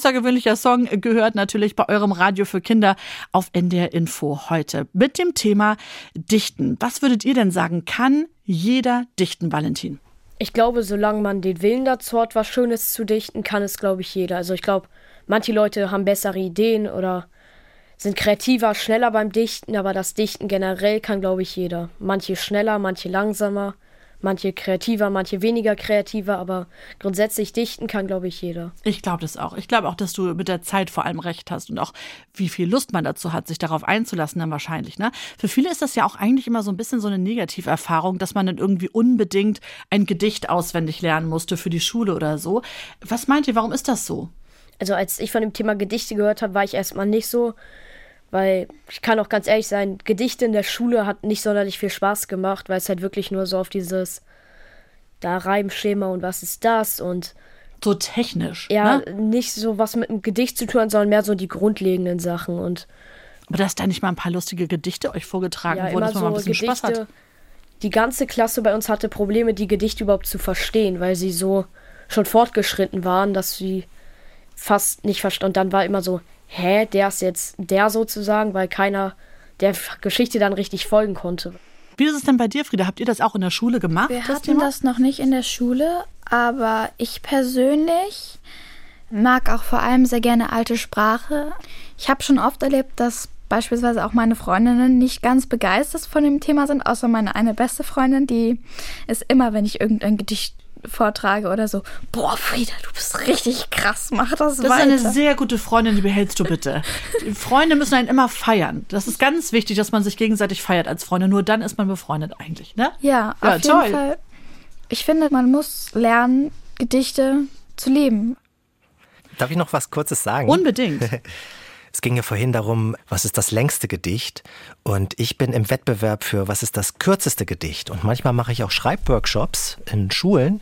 Außergewöhnlicher Song gehört natürlich bei eurem Radio für Kinder auf NDR Info heute mit dem Thema Dichten. Was würdet ihr denn sagen? Kann jeder dichten, Valentin? Ich glaube, solange man den Willen dazu hat, was Schönes zu dichten, kann es, glaube ich, jeder. Also ich glaube, manche Leute haben bessere Ideen oder sind kreativer, schneller beim Dichten, aber das Dichten generell kann, glaube ich, jeder. Manche schneller, manche langsamer, manche kreativer, manche weniger kreativer, aber grundsätzlich dichten kann, glaube ich, jeder. Ich glaube das auch. Ich glaube auch, dass du mit der Zeit vor allem recht hast und auch wie viel Lust man dazu hat, sich darauf einzulassen, dann wahrscheinlich. Ne? Für viele ist das ja auch eigentlich immer so ein bisschen so eine Negativerfahrung, dass man dann irgendwie unbedingt ein Gedicht auswendig lernen musste für die Schule oder so. Was meint ihr, warum ist das so? Also als ich von dem Thema Gedichte gehört habe, war ich erstmal nicht so, weil ich kann auch ganz ehrlich sein, Gedichte in der Schule hat nicht sonderlich viel Spaß gemacht, weil es halt wirklich nur so auf dieses da Reimschema und was ist das und so technisch. Ja, ne? nicht so was mit einem Gedicht zu tun, sondern mehr so die grundlegenden Sachen und Aber dass da nicht mal ein paar lustige Gedichte euch vorgetragen ja, wurden, dass man mal ein so bisschen Spaß Gedichte. hat. Die ganze Klasse bei uns hatte Probleme, die Gedichte überhaupt zu verstehen, weil sie so schon fortgeschritten waren, dass sie fast nicht verstanden. Und dann war immer so, hä, der ist jetzt der sozusagen, weil keiner der Geschichte dann richtig folgen konnte. Wie ist es denn bei dir, Frieda? Habt ihr das auch in der Schule gemacht? Wir das hatten Thema? das noch nicht in der Schule, aber ich persönlich mag auch vor allem sehr gerne alte Sprache. Ich habe schon oft erlebt, dass beispielsweise auch meine Freundinnen nicht ganz begeistert von dem Thema sind, außer meine eine beste Freundin, die ist immer, wenn ich irgendein Gedicht vortrage oder so, boah, Frieda, du bist richtig krass, mach das, Das weiter. ist eine sehr gute Freundin, die behältst du bitte. Die Freunde müssen einen immer feiern. Das ist ganz wichtig, dass man sich gegenseitig feiert als Freunde. Nur dann ist man befreundet eigentlich, ne? Ja, Ja, auf toll. jeden Fall. Ich finde, man muss lernen, Gedichte zu leben. Darf ich noch was Kurzes sagen? Unbedingt. Es ging ja vorhin darum, was ist das längste Gedicht? Und ich bin im Wettbewerb für, was ist das kürzeste Gedicht? Und manchmal mache ich auch Schreibworkshops in Schulen.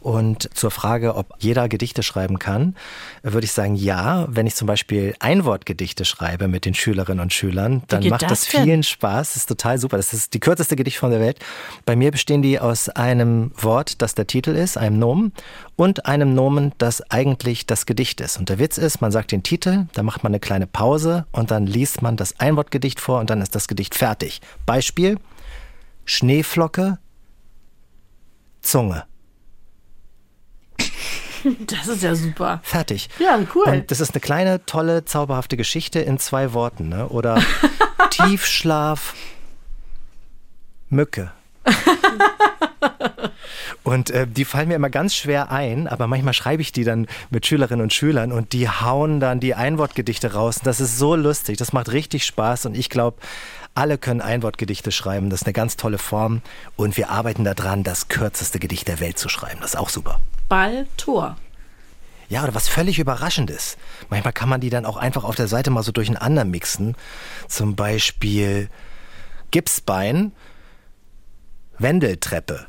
Und zur Frage, ob jeder Gedichte schreiben kann, würde ich sagen, ja. Wenn ich zum Beispiel Einwortgedichte schreibe mit den Schülerinnen und Schülern, dann macht das das vielen Spaß. Das ist total super. Das ist die kürzeste Gedichtform der Welt. Bei mir bestehen die aus einem Wort, das der Titel ist, einem Nomen, und einem Nomen, das eigentlich das Gedicht ist. Und der Witz ist, man sagt den Titel, dann macht man eine kleine Pause und dann liest man das Einwortgedicht vor und dann ist das Gedicht fertig. Beispiel: Schneeflocke, Zunge. Das ist ja super. Fertig. Ja, cool. Und das ist eine kleine, tolle, zauberhafte Geschichte in zwei Worten. Ne? Oder Tiefschlaf, Mücke. Und äh, die fallen mir immer ganz schwer ein, aber manchmal schreibe ich die dann mit Schülerinnen und Schülern und die hauen dann die Einwortgedichte raus. Das ist so lustig, das macht richtig Spaß und ich glaube, alle können Einwortgedichte schreiben. Das ist eine ganz tolle Form und wir arbeiten daran, das kürzeste Gedicht der Welt zu schreiben. Das ist auch super. Ball, Tor. Ja, oder was völlig Überraschendes. Manchmal kann man die dann auch einfach auf der Seite mal so durcheinander mixen. Zum Beispiel Gipsbein, Wendeltreppe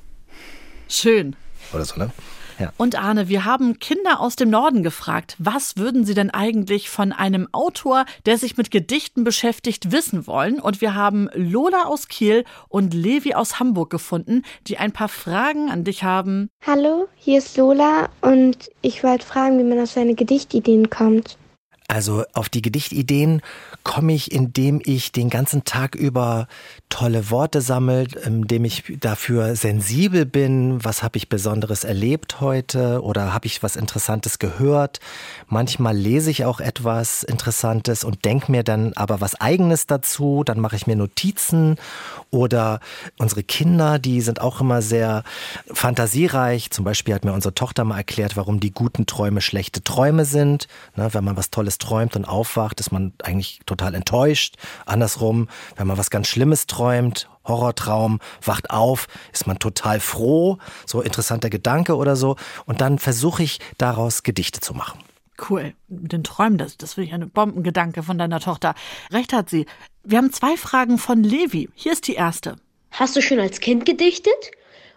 Schön. oder so, ne? Ja. Und Arne, wir haben Kinder aus dem Norden gefragt, was würden sie denn eigentlich von einem Autor, der sich mit Gedichten beschäftigt, wissen wollen? Und wir haben Lola aus Kiel und Levi aus Hamburg gefunden, die ein paar Fragen an dich haben. Hallo, hier ist Lola und ich wollte fragen, wie man auf seine Gedichtideen kommt. Also auf die Gedichtideen komme ich, indem ich den ganzen Tag über tolle Worte sammle, indem ich dafür sensibel bin, was habe ich Besonderes erlebt heute oder habe ich was Interessantes gehört. Manchmal lese ich auch etwas Interessantes und denke mir dann aber was eigenes dazu, dann mache ich mir Notizen oder unsere Kinder, die sind auch immer sehr fantasiereich. Zum Beispiel hat mir unsere Tochter mal erklärt, warum die guten Träume schlechte Träume sind. Ne, wenn man was Tolles träumt und aufwacht, ist man eigentlich total enttäuscht. Andersrum, wenn man was ganz Schlimmes träumt, Horrortraum, wacht auf, ist man total froh, so interessanter Gedanke oder so. Und dann versuche ich daraus Gedichte zu machen. Cool. Mit den Träumen, das, das finde ich eine Bombengedanke von deiner Tochter. Recht hat sie. Wir haben zwei Fragen von Levi. Hier ist die erste. Hast du schon als Kind gedichtet?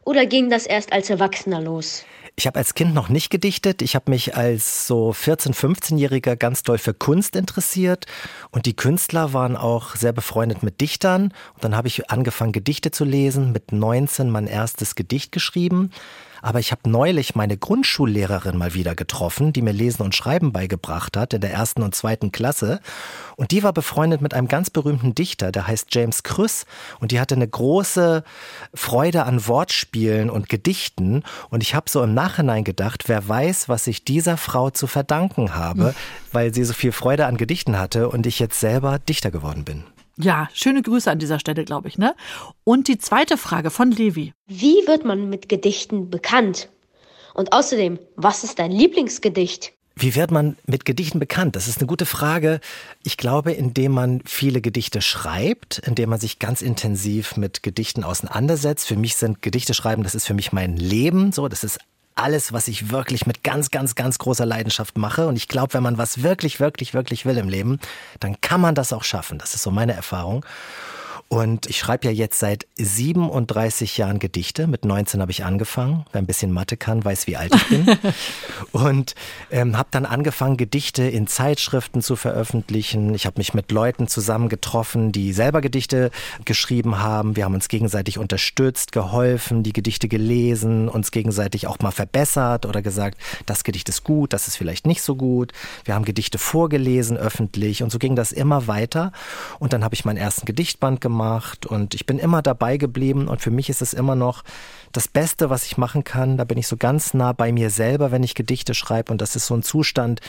Oder ging das erst als Erwachsener los? Ich habe als Kind noch nicht gedichtet. Ich habe mich als so 14-, 15-Jähriger ganz doll für Kunst interessiert. Und die Künstler waren auch sehr befreundet mit Dichtern. Und dann habe ich angefangen, Gedichte zu lesen. Mit 19 mein erstes Gedicht geschrieben. Aber ich habe neulich meine Grundschullehrerin mal wieder getroffen, die mir Lesen und Schreiben beigebracht hat in der ersten und zweiten Klasse. Und die war befreundet mit einem ganz berühmten Dichter, der heißt James Krüss. Und die hatte eine große Freude an Wortspielen und Gedichten. Und ich habe so im Nachhinein gedacht, wer weiß, was ich dieser Frau zu verdanken habe, Hm. weil sie so viel Freude an Gedichten hatte und ich jetzt selber Dichter geworden bin. Ja, schöne Grüße an dieser Stelle, glaube ich, ne? Und die zweite Frage von Levi. Wie wird man mit Gedichten bekannt? Und außerdem, was ist dein Lieblingsgedicht? Wie wird man mit Gedichten bekannt? Das ist eine gute Frage. Ich glaube, indem man viele Gedichte schreibt, indem man sich ganz intensiv mit Gedichten auseinandersetzt. Für mich sind Gedichte schreiben, das ist für mich mein Leben. So, das ist alles, was ich wirklich mit ganz, ganz, ganz großer Leidenschaft mache. Und ich glaube, wenn man was wirklich, wirklich, wirklich will im Leben, dann kann man das auch schaffen. Das ist so meine Erfahrung. Und ich schreibe ja jetzt seit 37 Jahren Gedichte. Mit 19 habe ich angefangen. Wer ein bisschen Mathe kann, weiß, wie alt ich bin. und ähm, habe dann angefangen, Gedichte in Zeitschriften zu veröffentlichen. Ich habe mich mit Leuten zusammengetroffen, die selber Gedichte geschrieben haben. Wir haben uns gegenseitig unterstützt, geholfen, die Gedichte gelesen, uns gegenseitig auch mal verbessert oder gesagt, das Gedicht ist gut, das ist vielleicht nicht so gut. Wir haben Gedichte vorgelesen öffentlich und so ging das immer weiter. Und dann habe ich meinen ersten Gedichtband gemacht und ich bin immer dabei geblieben und für mich ist es immer noch das Beste, was ich machen kann. Da bin ich so ganz nah bei mir selber, wenn ich Gedichte schreibe und das ist so ein Zustand,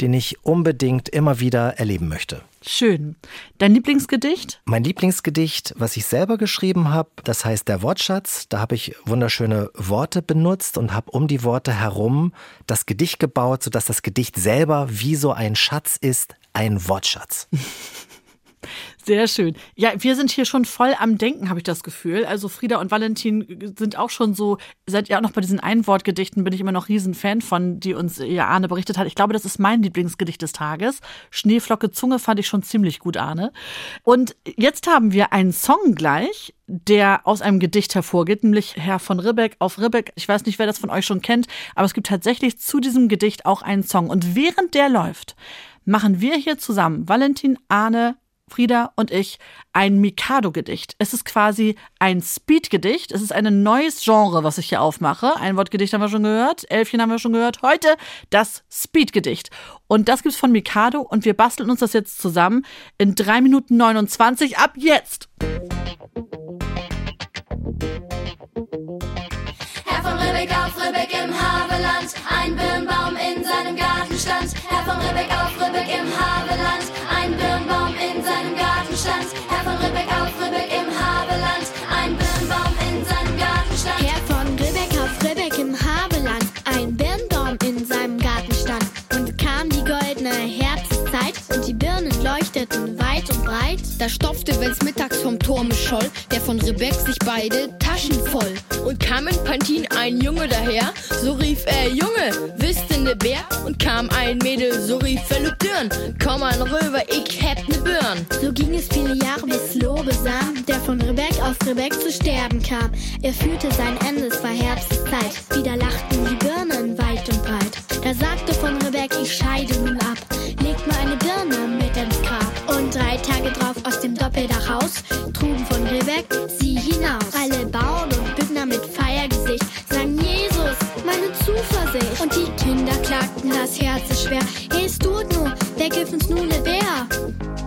den ich unbedingt immer wieder erleben möchte. Schön. Dein Lieblingsgedicht? Mein Lieblingsgedicht, was ich selber geschrieben habe, das heißt der Wortschatz. Da habe ich wunderschöne Worte benutzt und habe um die Worte herum das Gedicht gebaut, sodass das Gedicht selber wie so ein Schatz ist, ein Wortschatz. Sehr schön. Ja, wir sind hier schon voll am Denken, habe ich das Gefühl. Also Frieda und Valentin sind auch schon so, seid ihr auch noch bei diesen Einwortgedichten, bin ich immer noch riesen Fan von, die uns ihr Arne berichtet hat. Ich glaube, das ist mein Lieblingsgedicht des Tages. Schneeflocke Zunge fand ich schon ziemlich gut, Arne. Und jetzt haben wir einen Song gleich, der aus einem Gedicht hervorgeht, nämlich Herr von Ribbeck auf Ribbeck. Ich weiß nicht, wer das von euch schon kennt, aber es gibt tatsächlich zu diesem Gedicht auch einen Song. Und während der läuft, machen wir hier zusammen, Valentin, Arne, Frieda und ich ein Mikado-Gedicht. Es ist quasi ein Speed-Gedicht. Es ist ein neues Genre, was ich hier aufmache. Ein Wortgedicht haben wir schon gehört, Elfchen haben wir schon gehört. Heute das Speed-Gedicht. Und das gibt's von Mikado und wir basteln uns das jetzt zusammen in 3 Minuten 29 ab jetzt. Herr von Ribbeck auf Ribbeck im Havelland, ein Birnbaum in seinem Garten stand. Herr von Ribbeck auf Ribbeck im Havelland, Da stopfte, wenn's mittags vom Turme scholl, der von Rebek sich beide Taschen voll. Und kam in Pantin ein Junge daher, so rief er, Junge, wisst denn ne Bär? Und kam ein Mädel, so rief er, Lübdürn, komm an rüber, ich hätt ne Birn. So ging es viele Jahre, bis Lobesam, der von Rebek auf Rebek zu sterben kam. Er fühlte sein Ende, es war Herbstzeit. Wieder lachten die Birnen weit und breit. Da sagte von Rebek, ich scheide nun ab. Legt mir eine Birne mit drei Tage drauf aus dem Doppeldachhaus trugen von Rebek sie hinaus. Alle Bauern und Bündner mit Feiergesicht sang Jesus, meine Zuversicht. Und die Kinder klagten, das Herz ist schwer. Es tut nur, der Giffen Neue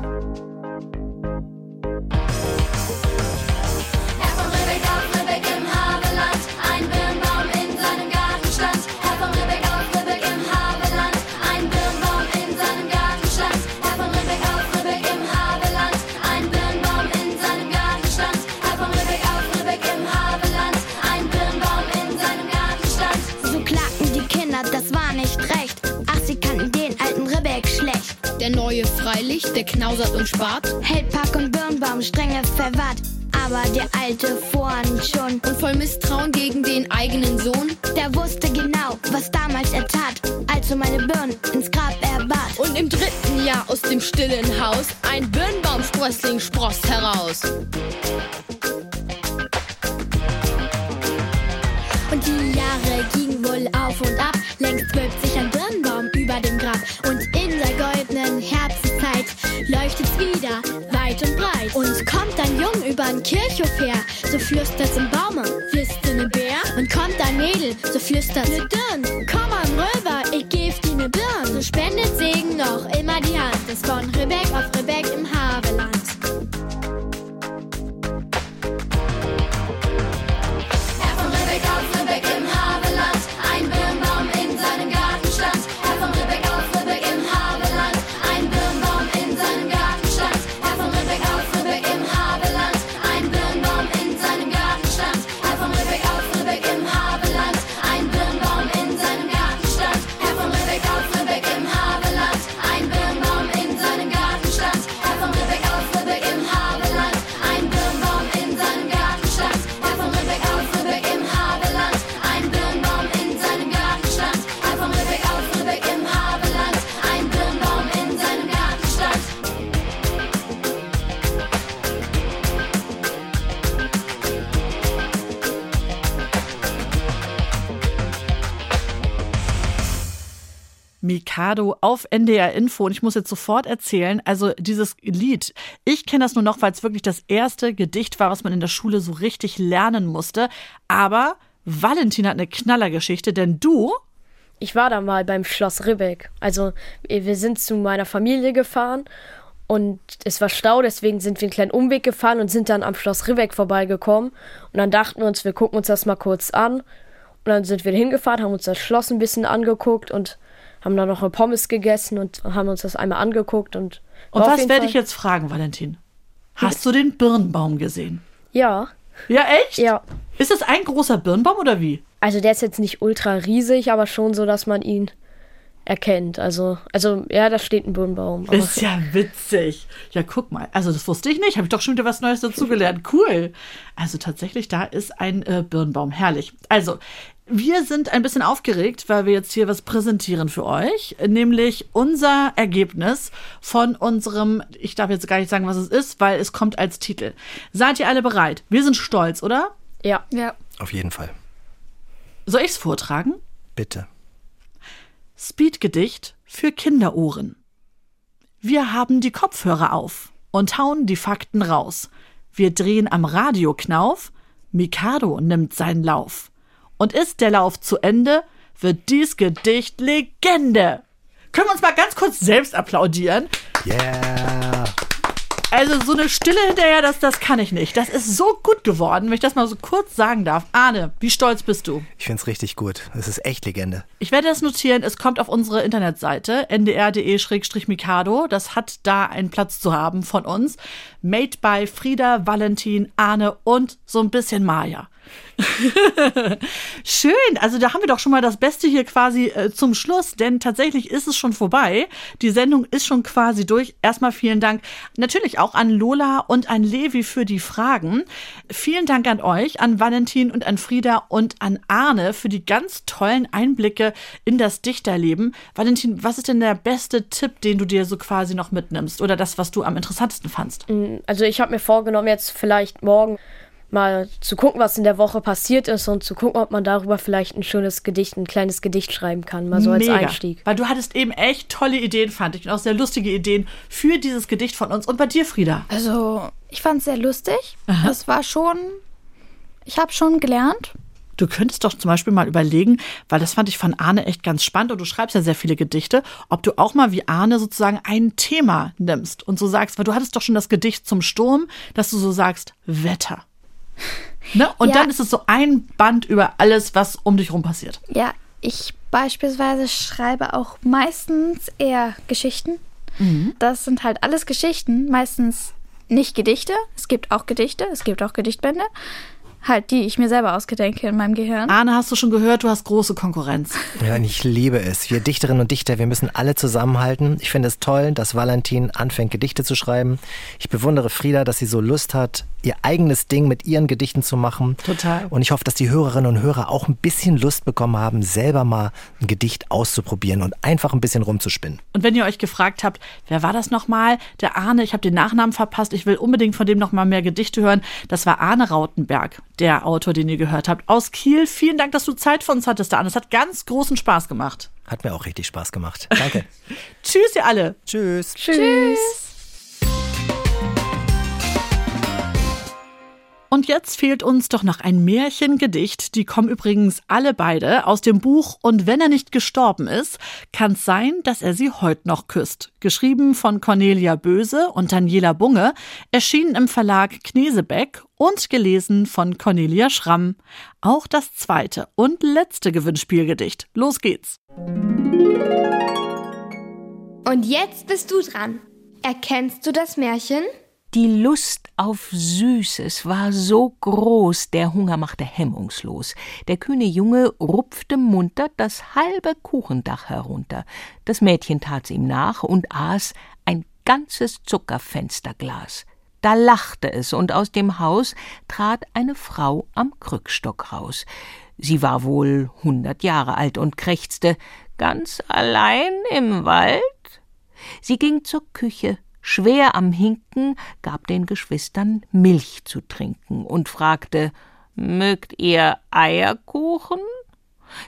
freilich, der knausert und spart. Hält Pack und Birnbaum strenge verwahrt. Aber der alte vorn schon. Und voll Misstrauen gegen den eigenen Sohn. Der wusste genau, was damals er tat, als er meine Birnen ins Grab erbat. Und im dritten Jahr aus dem stillen Haus ein Birnbaumsprössling sproßt heraus. Und die Jahre gingen wohl auf und ab. Längst wölbt sich ein Birnbaum über dem Grab. Und in der goldenen Herzenszeit leuchtet's wieder weit und breit. Und kommt ein Jung übern Kirchhof her, so flüstert's im Baume, wisst ne Bär? Und kommt ein Mädel, so flüstert's ne Dirn. Komm mal rüber, ich geb dir ne Birn. So spendet Segen noch immer die Hand. Das von Rebek auf Rebek im Havelland. Mikado auf NDR Info. Und ich muss jetzt sofort erzählen, also dieses Lied, ich kenne das nur noch, weil es wirklich das erste Gedicht war, was man in der Schule so richtig lernen musste. Aber Valentin hat eine Knallergeschichte, denn du. Ich war da mal beim Schloss Ribbeck. Also wir sind zu meiner Familie gefahren und es war Stau, deswegen sind wir einen kleinen Umweg gefahren und sind dann am Schloss Ribbeck vorbeigekommen. Und dann dachten wir uns, wir gucken uns das mal kurz an. Und dann sind wir hingefahren, haben uns das Schloss ein bisschen angeguckt und haben dann noch eine Pommes gegessen und haben uns das einmal angeguckt. Und, Und was werde ich jetzt fragen, Valentin? Hast du den Birnbaum gesehen? Ja. Ja, echt? Ja. Ist das ein großer Birnbaum oder wie? Also der ist jetzt nicht ultra riesig, aber schon so, dass man ihn erkennt. Also, also ja, da steht ein Birnbaum. Ist ja witzig. Ja, guck mal. Also, das wusste ich nicht. Habe ich doch schon wieder was Neues dazugelernt. Cool. Also, tatsächlich, da ist ein äh, Birnbaum. Herrlich. Also, wir sind ein bisschen aufgeregt, weil wir jetzt hier was präsentieren für euch. Nämlich unser Ergebnis von unserem, ich darf jetzt gar nicht sagen, was es ist, weil es kommt als Titel. Seid ihr alle bereit? Wir sind stolz, oder? Ja. Ja. Auf jeden Fall. Soll ich es vortragen? Bitte. Speedgedicht für Kinderohren. Wir haben die Kopfhörer auf und hauen die Fakten raus. Wir drehen am Radioknauf, Mikado nimmt seinen Lauf. Und ist der Lauf zu Ende, wird dies Gedicht Legende. Können wir uns mal ganz kurz selbst applaudieren? Yeah. Also so eine Stille hinterher, das, das kann ich nicht. Das ist so gut geworden, wenn ich das mal so kurz sagen darf. Arne, wie stolz bist du? Ich finde es richtig gut. Es ist echt Legende. Ich werde das notieren. Es kommt auf unsere Internetseite ndr.de-mikado. Das hat da einen Platz zu haben von uns. Made by Frieda, Valentin, Arne und so ein bisschen Maja. Schön, also da haben wir doch schon mal das Beste hier quasi äh, zum Schluss, denn tatsächlich ist es schon vorbei. Die Sendung ist schon quasi durch. Erstmal vielen Dank natürlich auch an Lola und an Levi für die Fragen. Vielen Dank an euch, an Valentin und an Frieda und an Arne für die ganz tollen Einblicke in das Dichterleben. Valentin, was ist denn der beste Tipp, den du dir so quasi noch mitnimmst oder das, was du am interessantesten fandst? Also ich habe mir vorgenommen, jetzt vielleicht morgen mal zu gucken, was in der Woche passiert ist und zu gucken, ob man darüber vielleicht ein schönes Gedicht, ein kleines Gedicht schreiben kann, mal so als Mega. Einstieg. Weil du hattest eben echt tolle Ideen, fand ich. Und auch sehr lustige Ideen für dieses Gedicht von uns. Und bei dir, Frieda? Also, ich fand es sehr lustig. Es war schon. Ich habe schon gelernt. Du könntest doch zum Beispiel mal überlegen, weil das fand ich von Arne echt ganz spannend und du schreibst ja sehr viele Gedichte, ob du auch mal wie Arne sozusagen ein Thema nimmst und so sagst, weil du hattest doch schon das Gedicht zum Sturm, dass du so sagst, Wetter. Ne? Und Ja. dann ist es so ein Band über alles, was um dich rum passiert. Ja, ich beispielsweise schreibe auch meistens eher Geschichten. Mhm. Das sind halt alles Geschichten, meistens nicht Gedichte. Es gibt auch Gedichte, es gibt auch Gedichtbände. Halt, die ich mir selber ausgedenke in meinem Gehirn. Arne, hast du schon gehört, du hast große Konkurrenz. Ja, und ich liebe es. Wir Dichterinnen und Dichter, wir müssen alle zusammenhalten. Ich finde es toll, dass Valentin anfängt, Gedichte zu schreiben. Ich bewundere Frieda, dass sie so Lust hat, ihr eigenes Ding mit ihren Gedichten zu machen. Total. Und ich hoffe, dass die Hörerinnen und Hörer auch ein bisschen Lust bekommen haben, selber mal ein Gedicht auszuprobieren und einfach ein bisschen rumzuspinnen. Und wenn ihr euch gefragt habt, wer war das nochmal? Der Arne, ich habe den Nachnamen verpasst, ich will unbedingt von dem nochmal mehr Gedichte hören. Das war Arne Rautenberg, der Autor, den ihr gehört habt, aus Kiel. Vielen Dank, dass du Zeit für uns hattest, Arne. Es hat ganz großen Spaß gemacht. Hat mir auch richtig Spaß gemacht. Danke. Tschüss, ihr alle. Tschüss. Tschüss. Und jetzt fehlt uns doch noch ein Märchengedicht. Die kommen übrigens alle beide aus dem Buch Und wenn er nicht gestorben ist, kann's sein, dass er sie heute noch küsst. Geschrieben von Cornelia Böse und Daniela Bunge, erschienen im Verlag Knesebeck und gelesen von Cornelia Schramm. Auch das zweite und letzte Gewinnspielgedicht. Los geht's. Und jetzt bist du dran. Erkennst du das Märchen? Die Lust auf Süßes war so groß, der Hunger machte hemmungslos. Der kühne Junge rupfte munter das halbe Kuchendach herunter. Das Mädchen tat's ihm nach und aß ein ganzes Zuckerfensterglas. Da lachte es, und aus dem Haus trat eine Frau am Krückstock raus. Sie war wohl hundert Jahre alt und krächzte ganz allein im Wald. Sie ging zur Küche, schwer am Hinken, gab den Geschwistern Milch zu trinken und fragte Mögt ihr Eierkuchen?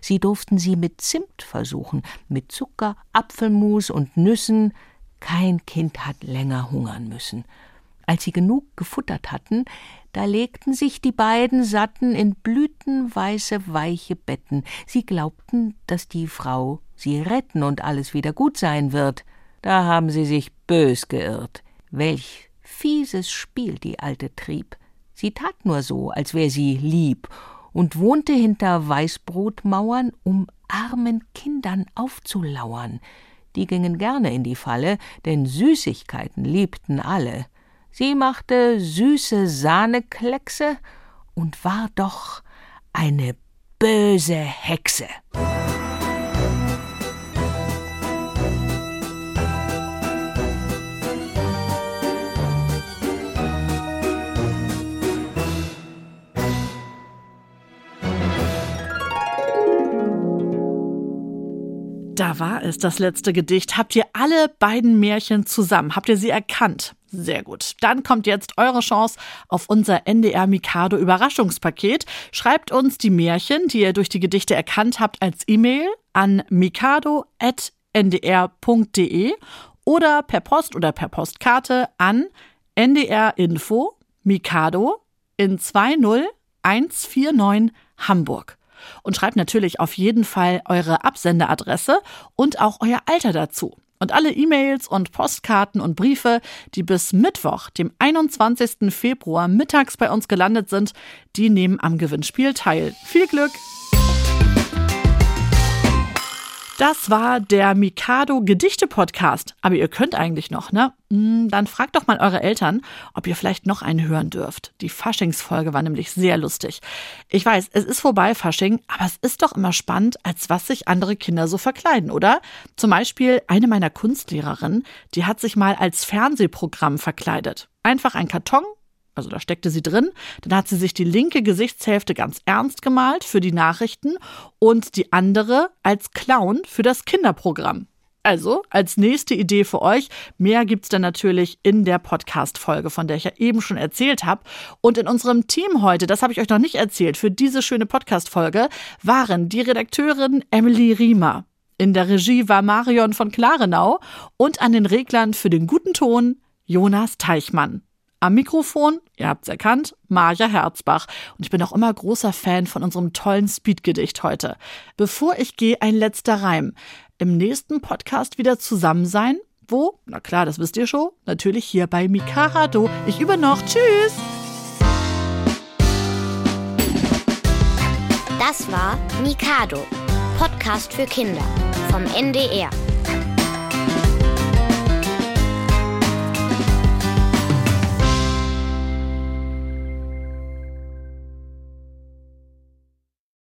Sie durften sie mit Zimt versuchen, mit Zucker, Apfelmus und Nüssen. Kein Kind hat länger hungern müssen. Als sie genug gefuttert hatten, da legten sich die beiden Satten in blütenweiße, weiche Betten. Sie glaubten, dass die Frau sie retten und alles wieder gut sein wird. Da haben sie sich bös geirrt. Welch fieses Spiel die Alte trieb. Sie tat nur so, als wär sie lieb und wohnte hinter Weißbrotmauern, um armen Kindern aufzulauern. Die gingen gerne in die Falle, denn Süßigkeiten liebten alle. Sie machte süße Sahnekleckse und war doch eine böse Hexe. Da war es, das letzte Gedicht. Habt ihr alle beiden Märchen zusammen? Habt ihr sie erkannt? Sehr gut. Dann kommt jetzt eure Chance auf unser NDR Mikado Überraschungspaket. Schreibt uns die Märchen, die ihr durch die Gedichte erkannt habt, als E-Mail an mikado.ndr.de oder per Post oder per Postkarte an NDR Info Mikado in 20149 Hamburg und schreibt natürlich auf jeden Fall eure Absenderadresse und auch euer Alter dazu. Und alle E-Mails und Postkarten und Briefe, die bis Mittwoch, dem 21. Februar mittags bei uns gelandet sind, die nehmen am Gewinnspiel teil. Viel Glück! Das war der Mikado Gedichte Podcast. Aber ihr könnt eigentlich noch, ne? Hm, Dann fragt doch mal eure Eltern, ob ihr vielleicht noch einen hören dürft. Die Faschingsfolge war nämlich sehr lustig. Ich weiß, es ist vorbei, Fasching, aber es ist doch immer spannend, als was sich andere Kinder so verkleiden, oder? Zum Beispiel eine meiner Kunstlehrerinnen, die hat sich mal als Fernsehprogramm verkleidet. Einfach ein Karton, also da steckte sie drin. Dann hat sie sich die linke Gesichtshälfte ganz ernst gemalt für die Nachrichten und die andere als Clown für das Kinderprogramm. Also, als nächste Idee für euch, mehr gibt's dann natürlich in der Podcast-Folge, von der ich ja eben schon erzählt habe. Und in unserem Team heute, das habe ich euch noch nicht erzählt, für diese schöne Podcast-Folge waren die Redakteurin Emily Riemer. In der Regie war Marion von Klarenau und an den Reglern für den guten Ton Jonas Teichmann. Am Mikrofon, ihr habt's erkannt, Marja Herzbach. Und ich bin auch immer großer Fan von unserem tollen Speedgedicht heute. Bevor ich gehe, ein letzter Reim. Im nächsten Podcast wieder zusammen sein. Wo? Na klar, das wisst ihr schon. Natürlich hier bei Mikado. Ich übe noch. Tschüss! Das war Mikado, Podcast für Kinder vom NDR.